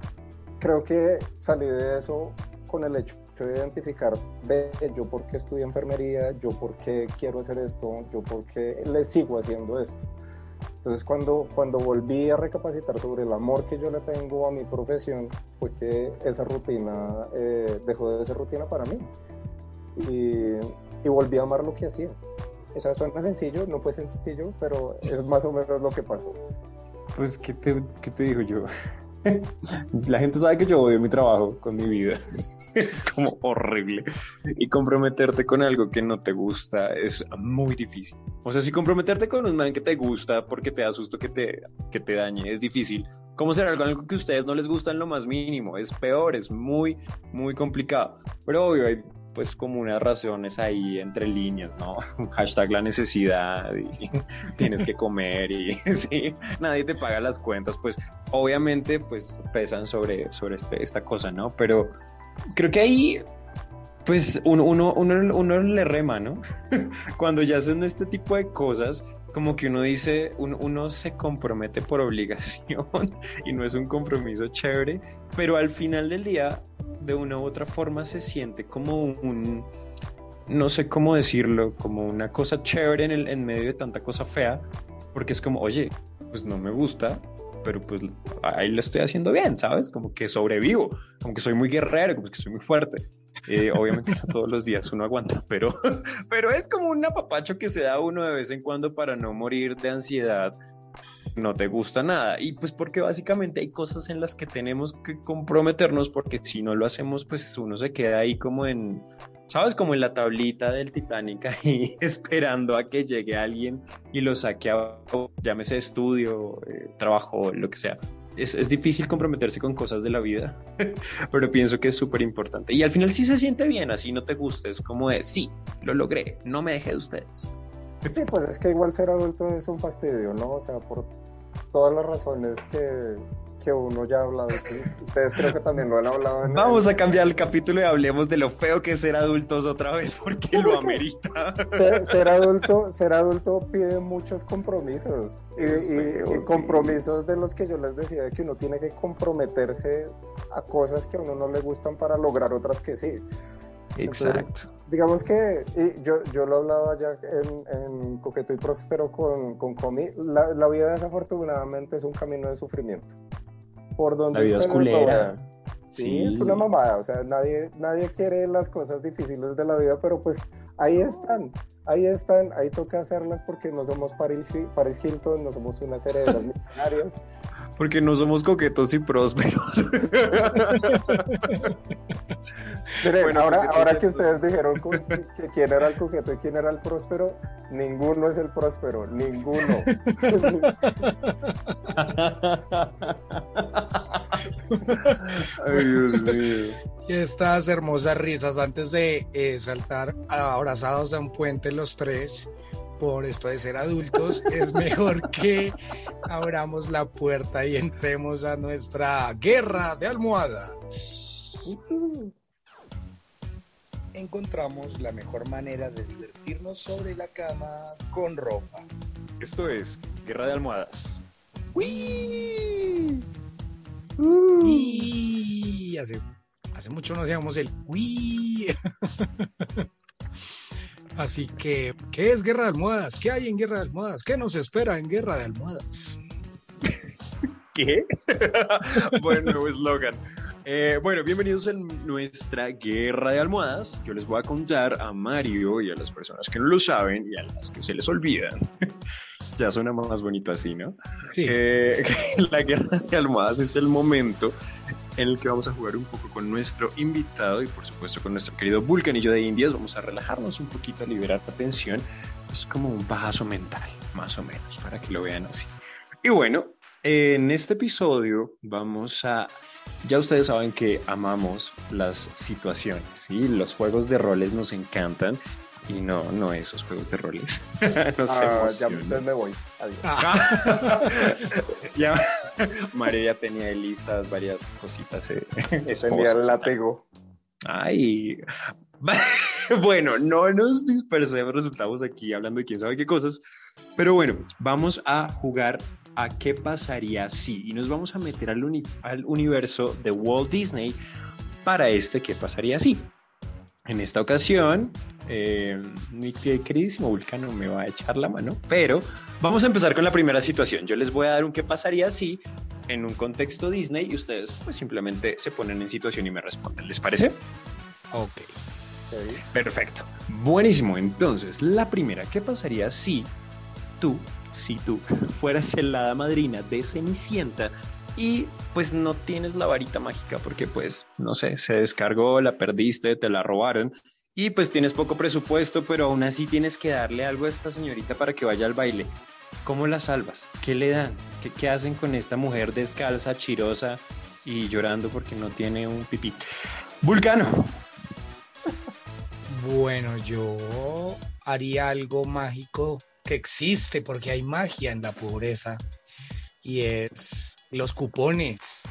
creo que salí de eso con el hecho de identificar, ve, yo por qué estudio enfermería, yo por qué quiero hacer esto, yo por qué le sigo haciendo esto. Entonces cuando, cuando volví a recapacitar sobre el amor que yo le tengo a mi profesión, fue que esa rutina eh, dejó de ser rutina para mí. Y, volví a amar lo que hacía. O sea, suena sencillo, no fue sencillo, pero es más o menos lo que pasó. Pues, ¿qué te, qué te digo yo? La gente sabe que yo odio mi trabajo con mi vida. es como horrible. Y comprometerte con algo que no te gusta es muy difícil. O sea, si comprometerte con un man que te gusta porque te da susto que te, que te dañe es difícil. ¿Cómo será algo que a ustedes no les gusta en lo más mínimo? Es peor, es muy, muy complicado. Pero obvio, hay pues como unas razones ahí entre líneas, ¿no? Hashtag la necesidad y tienes que comer y sí, nadie te paga las cuentas, pues obviamente pues pesan sobre, sobre este, esta cosa, ¿no? Pero creo que ahí, pues uno, uno, uno, uno le rema, ¿no? Cuando ya hacen este tipo de cosas, como que uno dice, uno, uno, se compromete por obligación y no es un compromiso chévere, pero al final del día, de una u otra forma, se siente como un, no sé cómo decirlo, como una cosa chévere en, el, en medio de tanta cosa fea, porque es como, oye, pues no me gusta, pero pues ahí lo estoy haciendo bien, ¿sabes? Como que sobrevivo, como que soy muy guerrero, como que soy muy fuerte. Eh, obviamente todos los días uno aguanta, pero, pero es como un apapacho que se da uno de vez en cuando para no morir de ansiedad. No te gusta nada. Y pues porque básicamente hay cosas en las que tenemos que comprometernos porque si no lo hacemos, pues uno se queda ahí como en, ¿sabes? Como en la tablita del Titanic ahí esperando a que llegue alguien y lo saque a, llámese estudio, eh, trabajo, lo que sea. Es, es, difícil comprometerse con cosas de la vida, pero pienso que es súper importante. Y al final sí se siente bien, así no te gusta, es como de, sí, lo logré, no me dejé de ustedes. Sí, pues es que igual ser adulto es un fastidio, ¿no? O sea, por todas las razones que, que uno ya ha hablado. Ustedes creo que también lo han hablado. En Vamos el... a cambiar el capítulo y hablemos de lo feo que es ser adultos otra vez, porque lo amerita. Ser, adulto, ser adulto pide muchos compromisos. Y, feo, y, y compromisos sí. de los que yo les decía, que uno tiene que comprometerse a cosas que a uno no le gustan para lograr otras que sí. Exacto. Entonces, digamos que y yo, yo lo hablaba ya en, en Coqueto y Próspero con, con Comi, la, la, vida desafortunadamente es un camino de sufrimiento. Por donde la vida es culera. Sí, sí, es una mamada, o sea, nadie, nadie quiere las cosas difíciles de la vida, pero pues ahí están, ahí están, ahí toca hacerlas porque no somos Paris, Paris Hilton, no somos unas herederas millonarias. Porque no somos coquetos y prósperos. Miren, bueno, ahora, ahora que ustedes dijeron que quién era el coqueto y quién era el próspero, ninguno es el próspero, ninguno. Ay, Dios mío. Y estas hermosas risas antes de eh, saltar abrazados a un puente los tres por esto de ser adultos, es mejor que abramos la puerta y entremos a nuestra guerra de almohadas. Encontramos la mejor manera de divertirnos sobre la cama con ropa. Esto es Guerra de Almohadas. ¡Uy! ¡Uy! Hace, hace mucho no hacíamos el ¡Uy! Así que, ¿qué es Guerra de Almohadas? ¿Qué hay en Guerra de Almohadas? ¿Qué nos espera en Guerra de Almohadas? ¿Qué? bueno, nuevo eslogan. Eh, bueno, bienvenidos a nuestra guerra de almohadas. Yo les voy a contar a Mario y a las personas que no lo saben y a las que se les olvidan. ya suena más bonito así, ¿no? Sí. Eh, la guerra de almohadas es el momento en el que vamos a jugar un poco con nuestro invitado y por supuesto con nuestro querido vulcanillo de Indias. Vamos a relajarnos un poquito, a liberar la tensión. Es como un pajazo mental, más o menos, para que lo vean así. Y bueno, en este episodio vamos a, ya ustedes saben que amamos las situaciones, ¿sí? Los juegos de roles nos encantan y no, no esos juegos de roles. no se Ah, ya me voy. Adiós. Ah, ya, María ya tenía listas varias cositas. eh, Tenía el látigo. Ay, bueno, no nos dispersemos, resultamos aquí hablando de quién sabe qué cosas, pero bueno, vamos a jugar a qué pasaría si y nos vamos a meter al, uni- al universo de Walt Disney para este qué pasaría si. En esta ocasión, eh, mi queridísimo Vulcano me va a echar la mano, pero vamos a empezar con la primera situación. Yo les voy a dar un qué pasaría si en un contexto Disney y ustedes pues simplemente se ponen en situación y me responden. ¿Les parece? ok. Perfecto. Buenísimo. Entonces, la primera, ¿qué pasaría si tú, si tú fueras el hada madrina de Cenicienta y pues no tienes la varita mágica porque pues, no sé, se descargó, la perdiste, te la robaron y pues tienes poco presupuesto, pero aún así tienes que darle algo a esta señorita para que vaya al baile? ¿Cómo la salvas? ¿Qué le dan? ¿Qué, qué hacen con esta mujer descalza, chirosa y llorando porque no tiene un pipí? Vulcano. Bueno, yo haría algo mágico que existe porque hay magia en la pobreza y es los cupones.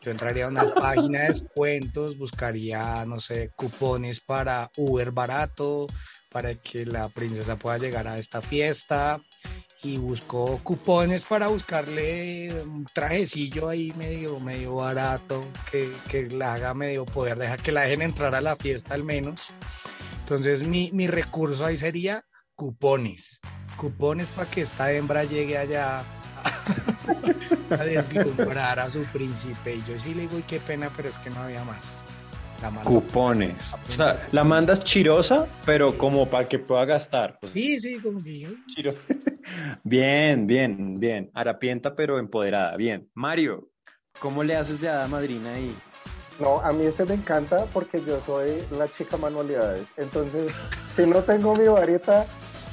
Yo entraría a una página de descuentos, buscaría, no sé, cupones para Uber barato, para que la princesa pueda llegar a esta fiesta y busco cupones para buscarle un trajecillo ahí medio, medio barato que, que la haga medio poder dejar que la dejen entrar a la fiesta al menos. Entonces mi, mi recurso ahí sería cupones. Cupones para que esta hembra llegue allá a deslumbrar a su príncipe. Y yo sí le digo, y qué pena, pero es que no había más. La mando. Cupones. O sea, la mandas chirosa, pero como para que pueda gastar. Pues, Sí, sí, como que yo. chiro- Bien, bien, bien. Harapienta, pero empoderada. Bien. Mario, ¿cómo le haces de hada madrina ahí? No, a mí este me encanta porque yo soy la chica manualidades. Entonces, si no tengo mi varita,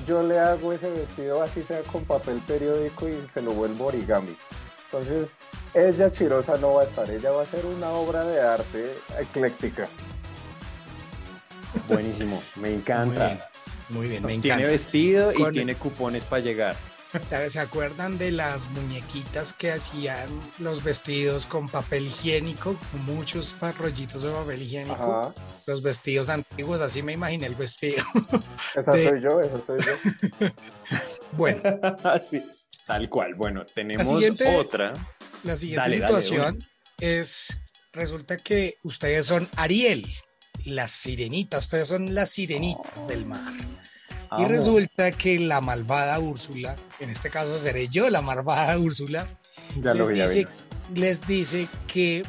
yo le hago ese vestido así sea con papel periódico y se lo vuelvo origami. Entonces, ella chirosa no va a estar, ella va a ser una obra de arte ecléctica. Buenísimo, me encanta. Muy bien, me Tiene encanta. vestido y Con- tiene cupones para llegar. ¿Se acuerdan de las muñequitas que hacían los vestidos con papel higiénico? Muchos rollitos de papel higiénico. Ajá. Los vestidos antiguos, así me imaginé el vestido. Esa De- soy yo, esa soy yo. Bueno, Sí, tal cual. Bueno, tenemos otra. la siguiente Dale, dale, de situación es, resulta que ustedes son Ariel, las sirenitas, ustedes son las sirenitas del mar. Y Amo. resulta que la malvada Úrsula, en este caso seré yo la malvada Úrsula, Ya lo les, vi, dice, les dice que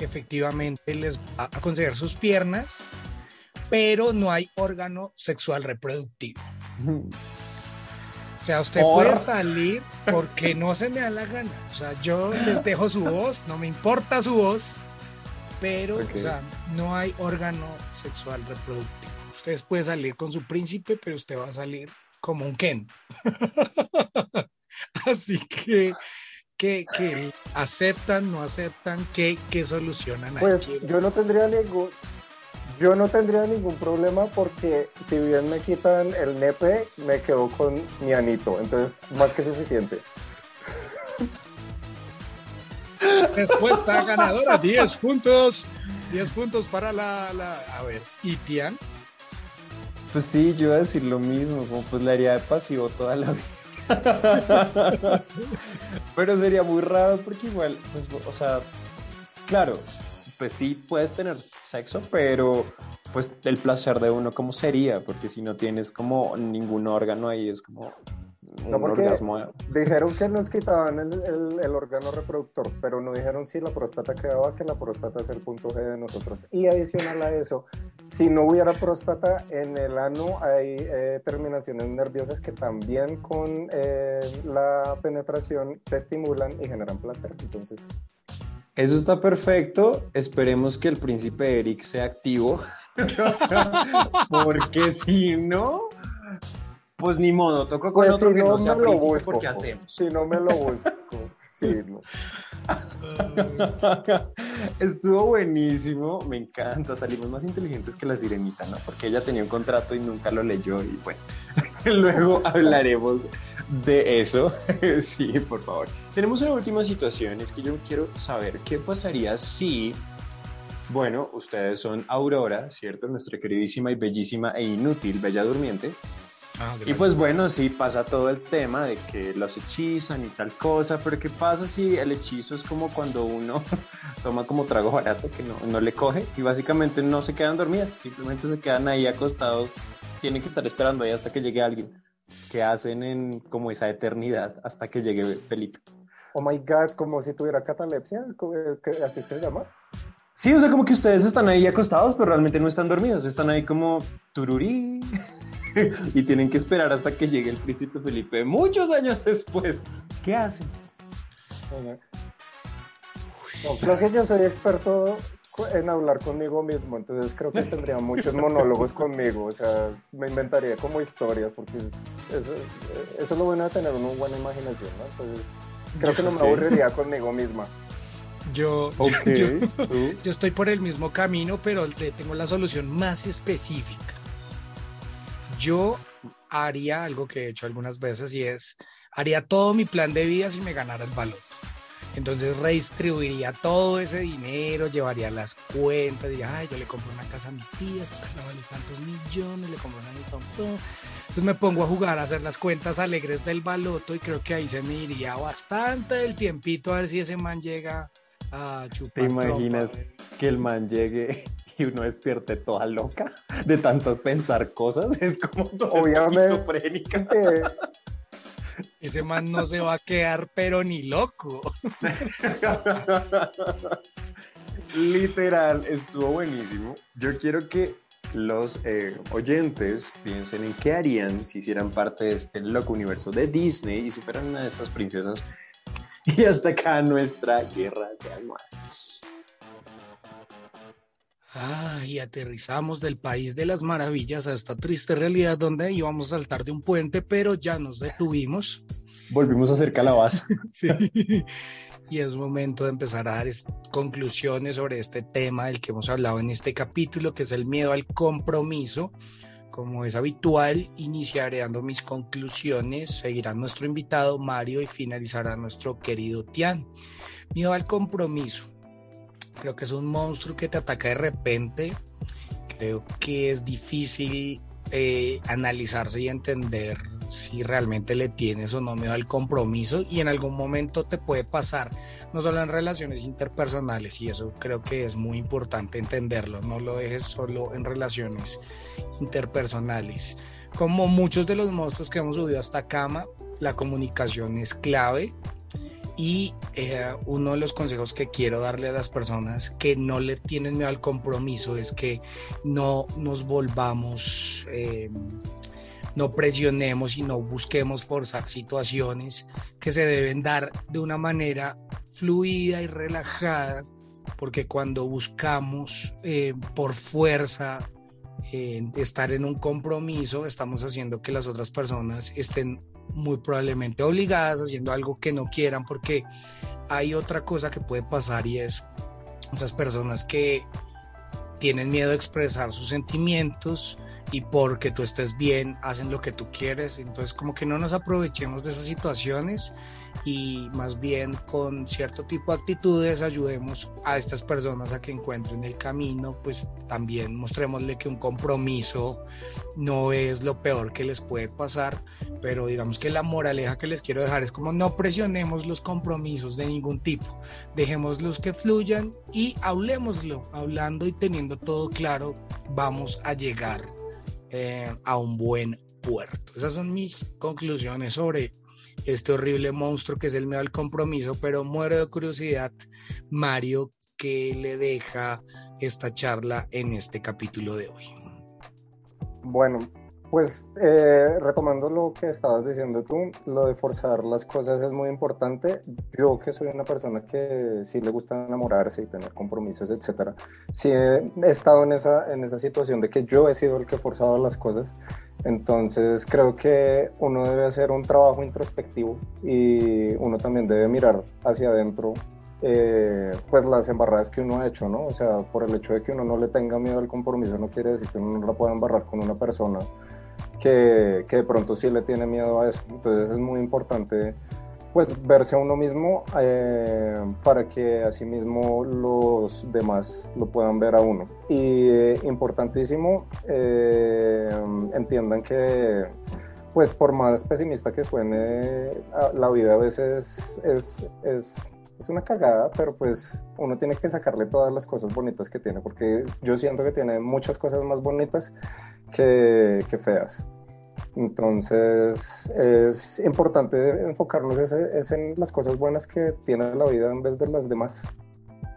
efectivamente les va a conceder sus piernas, pero no hay órgano sexual reproductivo. O sea, usted Por- puede salir porque no se me da la gana. O sea, yo les dejo su voz, no me importa su voz, pero o sea, no hay órgano sexual reproductivo. Ustedes pueden salir con su príncipe, pero usted va a salir como un Ken. Así que, que, que aceptan, no aceptan, que, que solucionan? Pues yo no tendría ningún, yo no tendría ningún problema porque si bien me quitan el nepe, me quedo con mi anito, entonces más que suficiente. Respuesta ganadora, 10 puntos. 10 puntos para la, la... A ver, ¿y Tian? Pues sí, yo iba a decir lo mismo, como pues la haría de pasivo toda la vida. Pero sería muy raro porque igual, pues, o sea, claro, pues sí puedes tener sexo, pero pues el placer de uno, ¿cómo sería? Porque si no tienes como ningún órgano ahí, es como No, porque- orgasmo. Dijeron que nos quitaban el, el- el órgano reproductor, pero no dijeron si la próstata quedaba, que la próstata es el punto G de nosotros. Y adicional a eso, si no hubiera próstata, en el ano hay eh, terminaciones nerviosas que también con eh, la penetración se estimulan y generan placer. Entonces, Eso está perfecto. Esperemos que el príncipe Eric sea activo. porque si no, pues ni modo, toco con pues otro si que no, no sea me lo príncipe busco. porque hacemos. Si no me lo busco. Sí, no. Estuvo buenísimo, me encanta. Salimos más inteligentes que la sirenita, ¿no? Porque ella tenía un contrato y nunca lo leyó. Y bueno, luego hablaremos de eso. sí, por favor. Tenemos una última situación. Es que yo quiero saber qué pasaría si. Bueno, ustedes son Aurora, ¿cierto? Nuestra queridísima y bellísima e inútil Bella Durmiente. Ah, Y pues bueno, sí pasa todo el tema de que los hechizan y tal cosa, pero ¿qué pasa si el hechizo es como cuando uno toma como trago barato que no, no le coge y básicamente no se quedan dormidas, simplemente se quedan ahí acostados, tienen que estar esperando ahí hasta que llegue alguien, que hacen en como esa eternidad hasta que llegue Felipe. Oh my god, como si tuviera catalepsia, así es que se llama. Sí, o sea, como que ustedes están ahí acostados, pero realmente no están dormidos, están ahí como tururí y tienen que esperar hasta que llegue el príncipe Felipe muchos años después. ¿Qué hacen? Bueno. Creo que yo soy experto en hablar conmigo mismo, entonces creo que tendría muchos monólogos conmigo, o sea, me inventaría como historias, porque eso, eso es lo bueno de tener una buena imaginación, ¿no? Entonces, creo que no me aburriría conmigo misma. Yo, Ok, yo, estoy por el mismo camino, pero te- tengo la solución más específica. Yo haría algo que he hecho algunas veces y es, haría todo mi plan de vida si me ganara el baloto. Entonces redistribuiría todo ese dinero, llevaría las cuentas, diría, ay, yo le compro una casa a mi tía, esa casa vale tantos millones, le compro una a. Entonces me pongo a jugar, a hacer las cuentas alegres del baloto y creo que ahí se me iría bastante el tiempito a ver si ese man llega a chupar. ¿Te imaginas trompa. que el man llegue y uno despierte toda loca de tantos pensar cosas? Es como todo Obviamente. esquizofrénica. Ese man no se va a quedar pero ni loco. Literal, estuvo buenísimo. Yo quiero que los eh, oyentes piensen en qué harían si hicieran parte de este loco universo de Disney y si fueran una de estas princesas. Y hasta acá nuestra guerra de almohadas. Ay, aterrizamos del país de las maravillas a esta triste realidad donde íbamos a saltar de un puente, pero ya nos detuvimos. Volvimos a hacer calabaza. Sí. Y es momento de empezar a dar es- conclusiones sobre este tema del que hemos hablado en este capítulo, que es el miedo al compromiso. Como es habitual, iniciaré dando mis conclusiones, seguirá nuestro invitado Mario y finalizará nuestro querido Tian. Miedo al compromiso. Creo que es un monstruo que te ataca de repente. Creo que es difícil eh, analizarse y entender si realmente le tienes o no miedo al compromiso y en algún momento te puede pasar, no solo en relaciones interpersonales y eso creo que es muy importante entenderlo, no lo dejes solo en relaciones interpersonales. Como muchos de los monstruos que hemos subido hasta cama, la comunicación es clave y eh, uno de los consejos que quiero darle a las personas que no le tienen miedo al compromiso es que no nos volvamos, eh, no presionemos y no busquemos forzar situaciones que se deben dar de una manera fluida y relajada, porque cuando buscamos eh, por fuerza estar en un compromiso, estamos haciendo que las otras personas estén muy probablemente obligadas haciendo algo que no quieran porque hay otra cosa que puede pasar y es esas personas que tienen miedo de expresar sus sentimientos y porque tú estés bien hacen lo que tú quieres. Entonces como que no nos aprovechemos de esas situaciones y más bien con cierto tipo de actitudes ayudemos a estas personas a que encuentren el camino pues también mostrémosle que un compromiso no es lo peor que les puede pasar pero digamos que la moraleja que les quiero dejar es como no presionemos los compromisos de ningún tipo, dejémoslos que fluyan y hablemoslo, hablando y teniendo todo claro, vamos a llegar eh, a un buen puerto. Esas son mis conclusiones sobre este horrible monstruo que es el miedo compromiso, pero muero de curiosidad, Mario, que le deja esta charla en este capítulo de hoy. Bueno, pues eh, retomando lo que estabas diciendo tú, lo de forzar las cosas es muy importante. Yo que soy una persona que sí le gusta enamorarse y tener compromisos, etcétera, sí he estado en esa, en esa situación de que yo he sido el que ha forzado las cosas. Entonces creo que uno debe hacer un trabajo introspectivo y uno también debe mirar hacia adentro eh, pues las embarradas que uno ha hecho, ¿no? O sea, por el hecho de que uno no le tenga miedo al compromiso no quiere decir que uno no la pueda embarrar con una persona que, de pronto sí le tiene miedo a eso. Entonces es muy importante pues verse a uno mismo eh, para que asimismo los demás lo puedan ver a uno. Y eh, importantísimo, eh, entiendan que pues por más pesimista que suene, la vida a veces es, es, es, una cagada, pero pues uno tiene que sacarle todas las cosas bonitas que tiene, porque yo siento que tiene muchas cosas más bonitas que, que feas. Entonces es importante enfocarnos en las cosas buenas que tiene la vida en vez de las demás.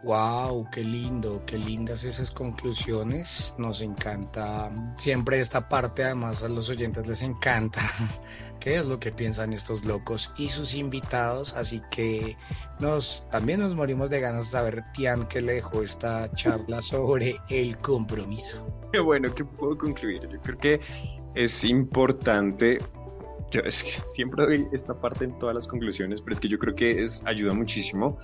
Wow, qué lindo, qué lindas esas conclusiones. Nos encanta siempre esta parte, además a los oyentes les encanta qué es lo que piensan estos locos y sus invitados. Así que nos también nos morimos de ganas de saber, Tian, qué le dejó esta charla sobre el compromiso. Qué bueno, ¿qué puedo concluir? Yo creo que es importante yo siempre doy esta parte en todas las conclusiones, pero es que yo creo que es, ayuda muchísimo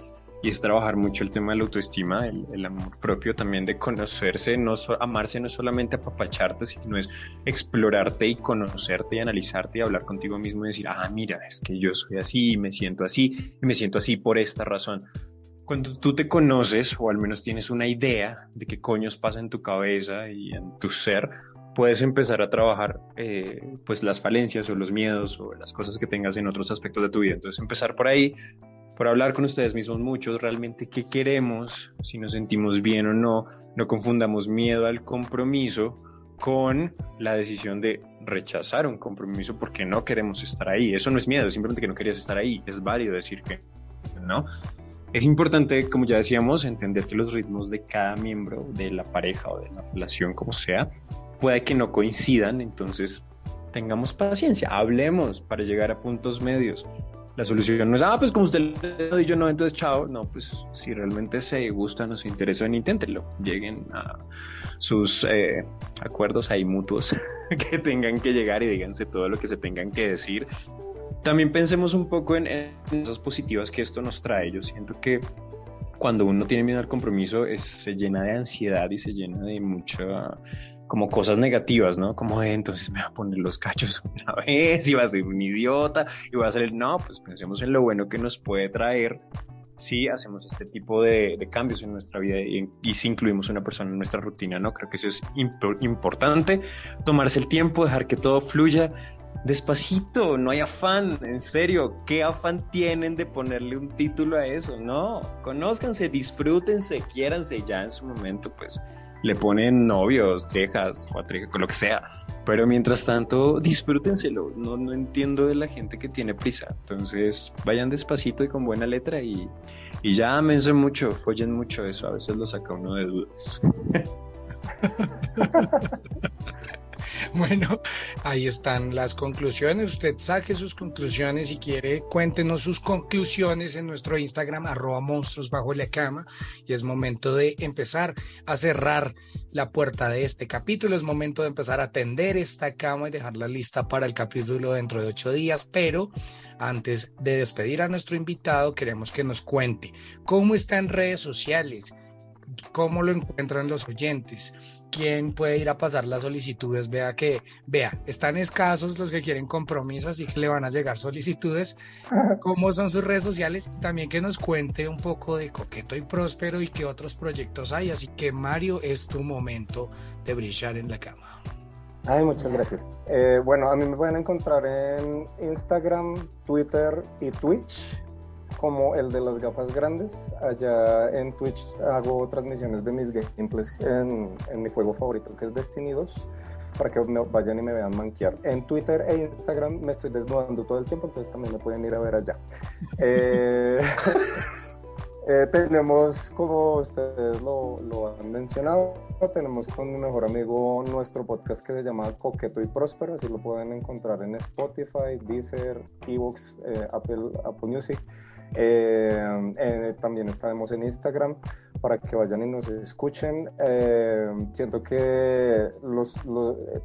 y es trabajar mucho el tema de la autoestima, el, amor propio también de conocerse, no amarse no solamente apapacharte, sino es explorarte y conocerte y analizarte y hablar contigo mismo y decir, ah, mira, es que yo soy así, me siento así y me siento así por esta razón. Cuando tú te conoces o al menos tienes una idea de qué coños pasa en tu cabeza y en tu ser, puedes empezar a trabajar eh, pues las falencias o los miedos o las cosas que tengas en otros aspectos de tu vida. Entonces empezar por ahí, por hablar con ustedes mismos muchos, realmente qué queremos, si nos sentimos bien o no, no confundamos miedo al compromiso con la decisión de rechazar un compromiso porque no queremos estar ahí. Eso no es miedo, simplemente que no querías estar ahí. Es válido decir que no. Es importante, como ya decíamos, entender que los ritmos de cada miembro de la pareja o de la relación, como sea, puede que no coincidan, entonces tengamos paciencia, hablemos para llegar a puntos medios. La solución no es, ah, pues como usted le doy yo no, entonces chao. No, pues si realmente se gustan o se interesan, inténtenlo. Lleguen a sus eh, acuerdos ahí mutuos que tengan que llegar y díganse todo lo que se tengan que decir. También pensemos un poco en, en cosas positivas que esto nos trae. Yo siento que cuando uno tiene miedo al compromiso se llena de ansiedad y se llena de mucha como cosas negativas, ¿no? Como entonces me va a poner los cachos una vez y va a ser un idiota y va a ser no, pues pensemos en lo bueno que nos puede traer si hacemos este tipo de, cambios en nuestra vida y, si incluimos una persona en nuestra rutina, ¿no? Creo que eso es importante, tomarse el tiempo, dejar que todo fluya despacito, no hay afán, en serio, ¿qué afán tienen de ponerle un título a eso? No, conózcanse, disfrútense, quiéranse ya en su momento, pues le ponen novios, trejas, con lo que sea. Pero mientras tanto, disfrútenselo. No, no entiendo de la gente que tiene prisa. Entonces, vayan despacito y con buena letra y, y ya amense mucho, follen mucho eso. A veces lo saca uno de dudas. Bueno, ahí están las conclusiones. Usted saque sus conclusiones si quiere, cuéntenos sus conclusiones en nuestro Instagram, arroba monstruos bajo la cama. Y es momento de empezar a cerrar la puerta de este capítulo. Es momento de empezar a atender esta cama y dejarla lista para el capítulo dentro de ocho días. Pero antes de despedir a nuestro invitado, queremos que nos cuente cómo está en redes sociales, cómo lo encuentran los oyentes quién puede ir a pasar las solicitudes, vea que, vea, están escasos los que quieren compromiso, así que le van a llegar solicitudes, cómo son sus redes sociales, también que nos cuente un poco de Coqueto y Próspero y qué otros proyectos hay, así que Mario, es tu momento de brillar en la cama. Ay, muchas gracias. Eh, bueno, a mí me pueden encontrar en Instagram, Twitter y Twitch como el de las gafas grandes. Allá en Twitch hago transmisiones de mis gameplays en, en mi juego favorito que es Destiny 2 para que me vayan y me vean manquear. En Twitter e Instagram me estoy desnudando todo el tiempo, entonces también me pueden ir a ver allá. Eh, eh, tenemos, como ustedes lo, lo, han mencionado, tenemos con mi mejor amigo nuestro podcast que se llama Coqueto y Próspero, así lo pueden encontrar en Spotify, Deezer, Evox, eh, Apple, Apple Music. Eh, eh, también estaremos en Instagram para que vayan y nos escuchen. Eh, siento que los,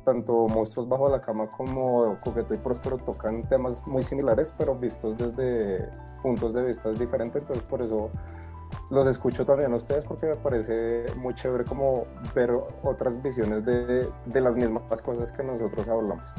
tanto Monstruos Bajo la Cama como Coqueto y Próspero tocan temas muy similares, pero vistos desde puntos de vista diferentes. Entonces, por eso los escucho también a ustedes porque me parece muy chévere como ver otras visiones de, de las mismas cosas que nosotros hablamos.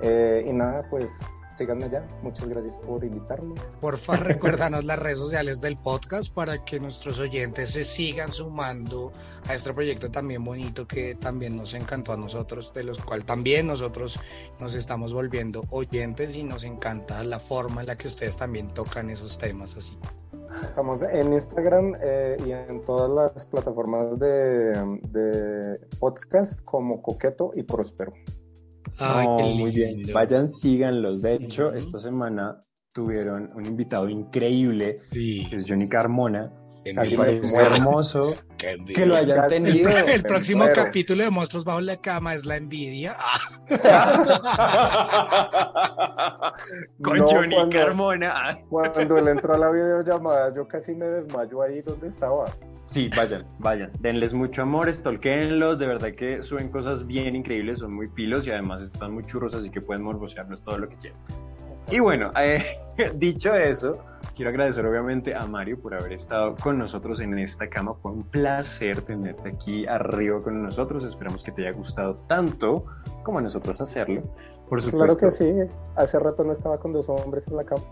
Eh, y nada, pues síganme allá. Muchas gracias por invitarme. Porfa, recuérdanos las redes sociales del podcast para que nuestros oyentes se sigan sumando a este proyecto también bonito que también nos encantó a nosotros, de los cual también nosotros nos estamos volviendo oyentes y nos encanta la forma en la que ustedes también tocan esos temas así. Estamos en Instagram eh, y en todas las plataformas de, de podcast como Coqueto y Próspero. Ay, No, qué muy bien. Vayan, síganlos. De hecho, esta semana tuvieron un invitado increíble, Sí, que es Johnny Carmona. muero. hermoso que lo hayan Ya tenido. El próximo capítulo de Monstruos Bajo la Cama es la envidia. Ah, Con No, Johnny cuando- Carmona. Cuando él entró a la videollamada, yo casi me desmayo ahí donde estaba. Sí, vayan, vayan. Denles mucho amor, stalkeenlos. De verdad que suben cosas bien increíbles, son muy pilos y además están muy churros, así que pueden morbosearnos todo lo que quieran. Y bueno, eh, dicho eso, quiero agradecer obviamente a Mario por haber estado con nosotros en esta cama. Fue un placer tenerte aquí arriba con nosotros. Esperamos que te haya gustado tanto como a nosotros hacerlo. Por supuesto, Claro que sí. Hace rato no estaba con dos hombres en la cama.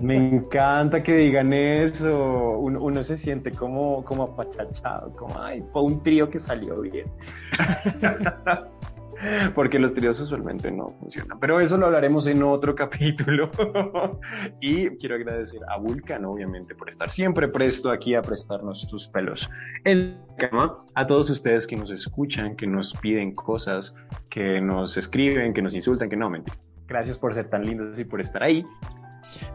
Me encanta que digan eso. Uno, uno se siente como, como apachachado, como, ay, fue un trío que salió bien. Porque los tríos usualmente no funcionan. Pero eso lo hablaremos en otro capítulo. y quiero agradecer a Vulcan, obviamente, por estar siempre presto aquí a prestarnos sus pelos en cama. A todos ustedes que nos escuchan, que nos piden cosas, que nos escriben, que nos insultan, que no, mentira. Gracias por ser tan lindos y por estar ahí.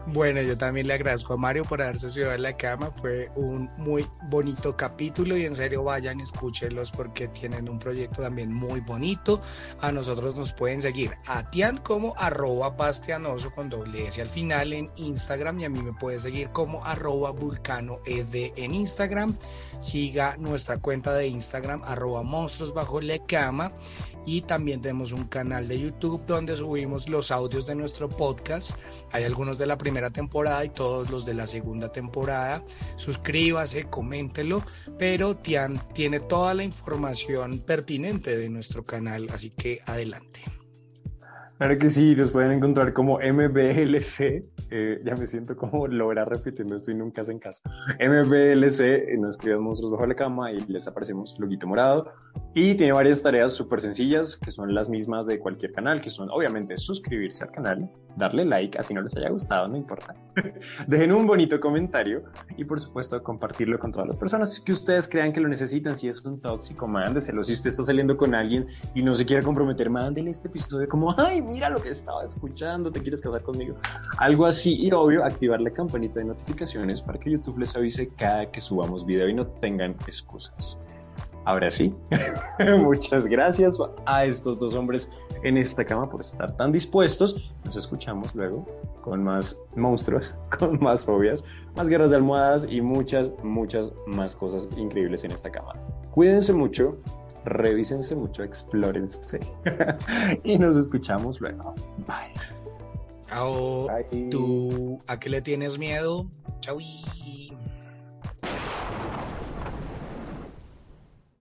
Bueno, yo también le agradezco a Mario por haberse subido a la cama. Fue un muy bonito capítulo y en serio vayan, escúchenlos porque tienen un proyecto también muy bonito. A nosotros nos pueden seguir a Tian como arroba bastianoso con doble S al final en Instagram y a mí me puede seguir como arroba vulcano ed en Instagram. Siga nuestra cuenta de Instagram arroba monstruos bajo la cama y también tenemos un canal de YouTube donde subimos los audios de nuestro podcast. Hay algunos de la primera temporada y todos los de la segunda temporada. Suscríbase, coméntelo, pero Tian tiene toda la información pertinente de nuestro canal, así que adelante. Claro que sí, los pueden encontrar como MBLC. eh, ya me siento como Lora repitiendo esto y nunca hacen caso. MBLC, eh, nos escriben monstruos bajo la cama y les aparecemos loguito morado. Y tiene varias tareas súper sencillas que son las mismas de cualquier canal, que son obviamente suscribirse al canal, darle like, así no les haya gustado, no importa. Dejen un bonito comentario y por supuesto compartirlo con todas las personas que ustedes crean que lo necesitan. Si es un tóxico, mándeselo. Si usted está saliendo con alguien y no se quiere comprometer, mándele este episodio como, ay, mira lo que estaba escuchando, ¿te quieres casar conmigo? Algo así y obvio, activar la campanita de notificaciones para que YouTube les avise cada que subamos video y no tengan excusas. Ahora sí, muchas gracias a estos dos hombres en esta cama por estar tan dispuestos. Nos escuchamos luego con más monstruos, con más fobias, más guerras de almohadas y muchas, muchas más cosas increíbles en esta cama. Cuídense mucho, revísense mucho, explórense. y nos escuchamos luego. Bye. Chao. ¿Tú a qué le tienes miedo? Chao.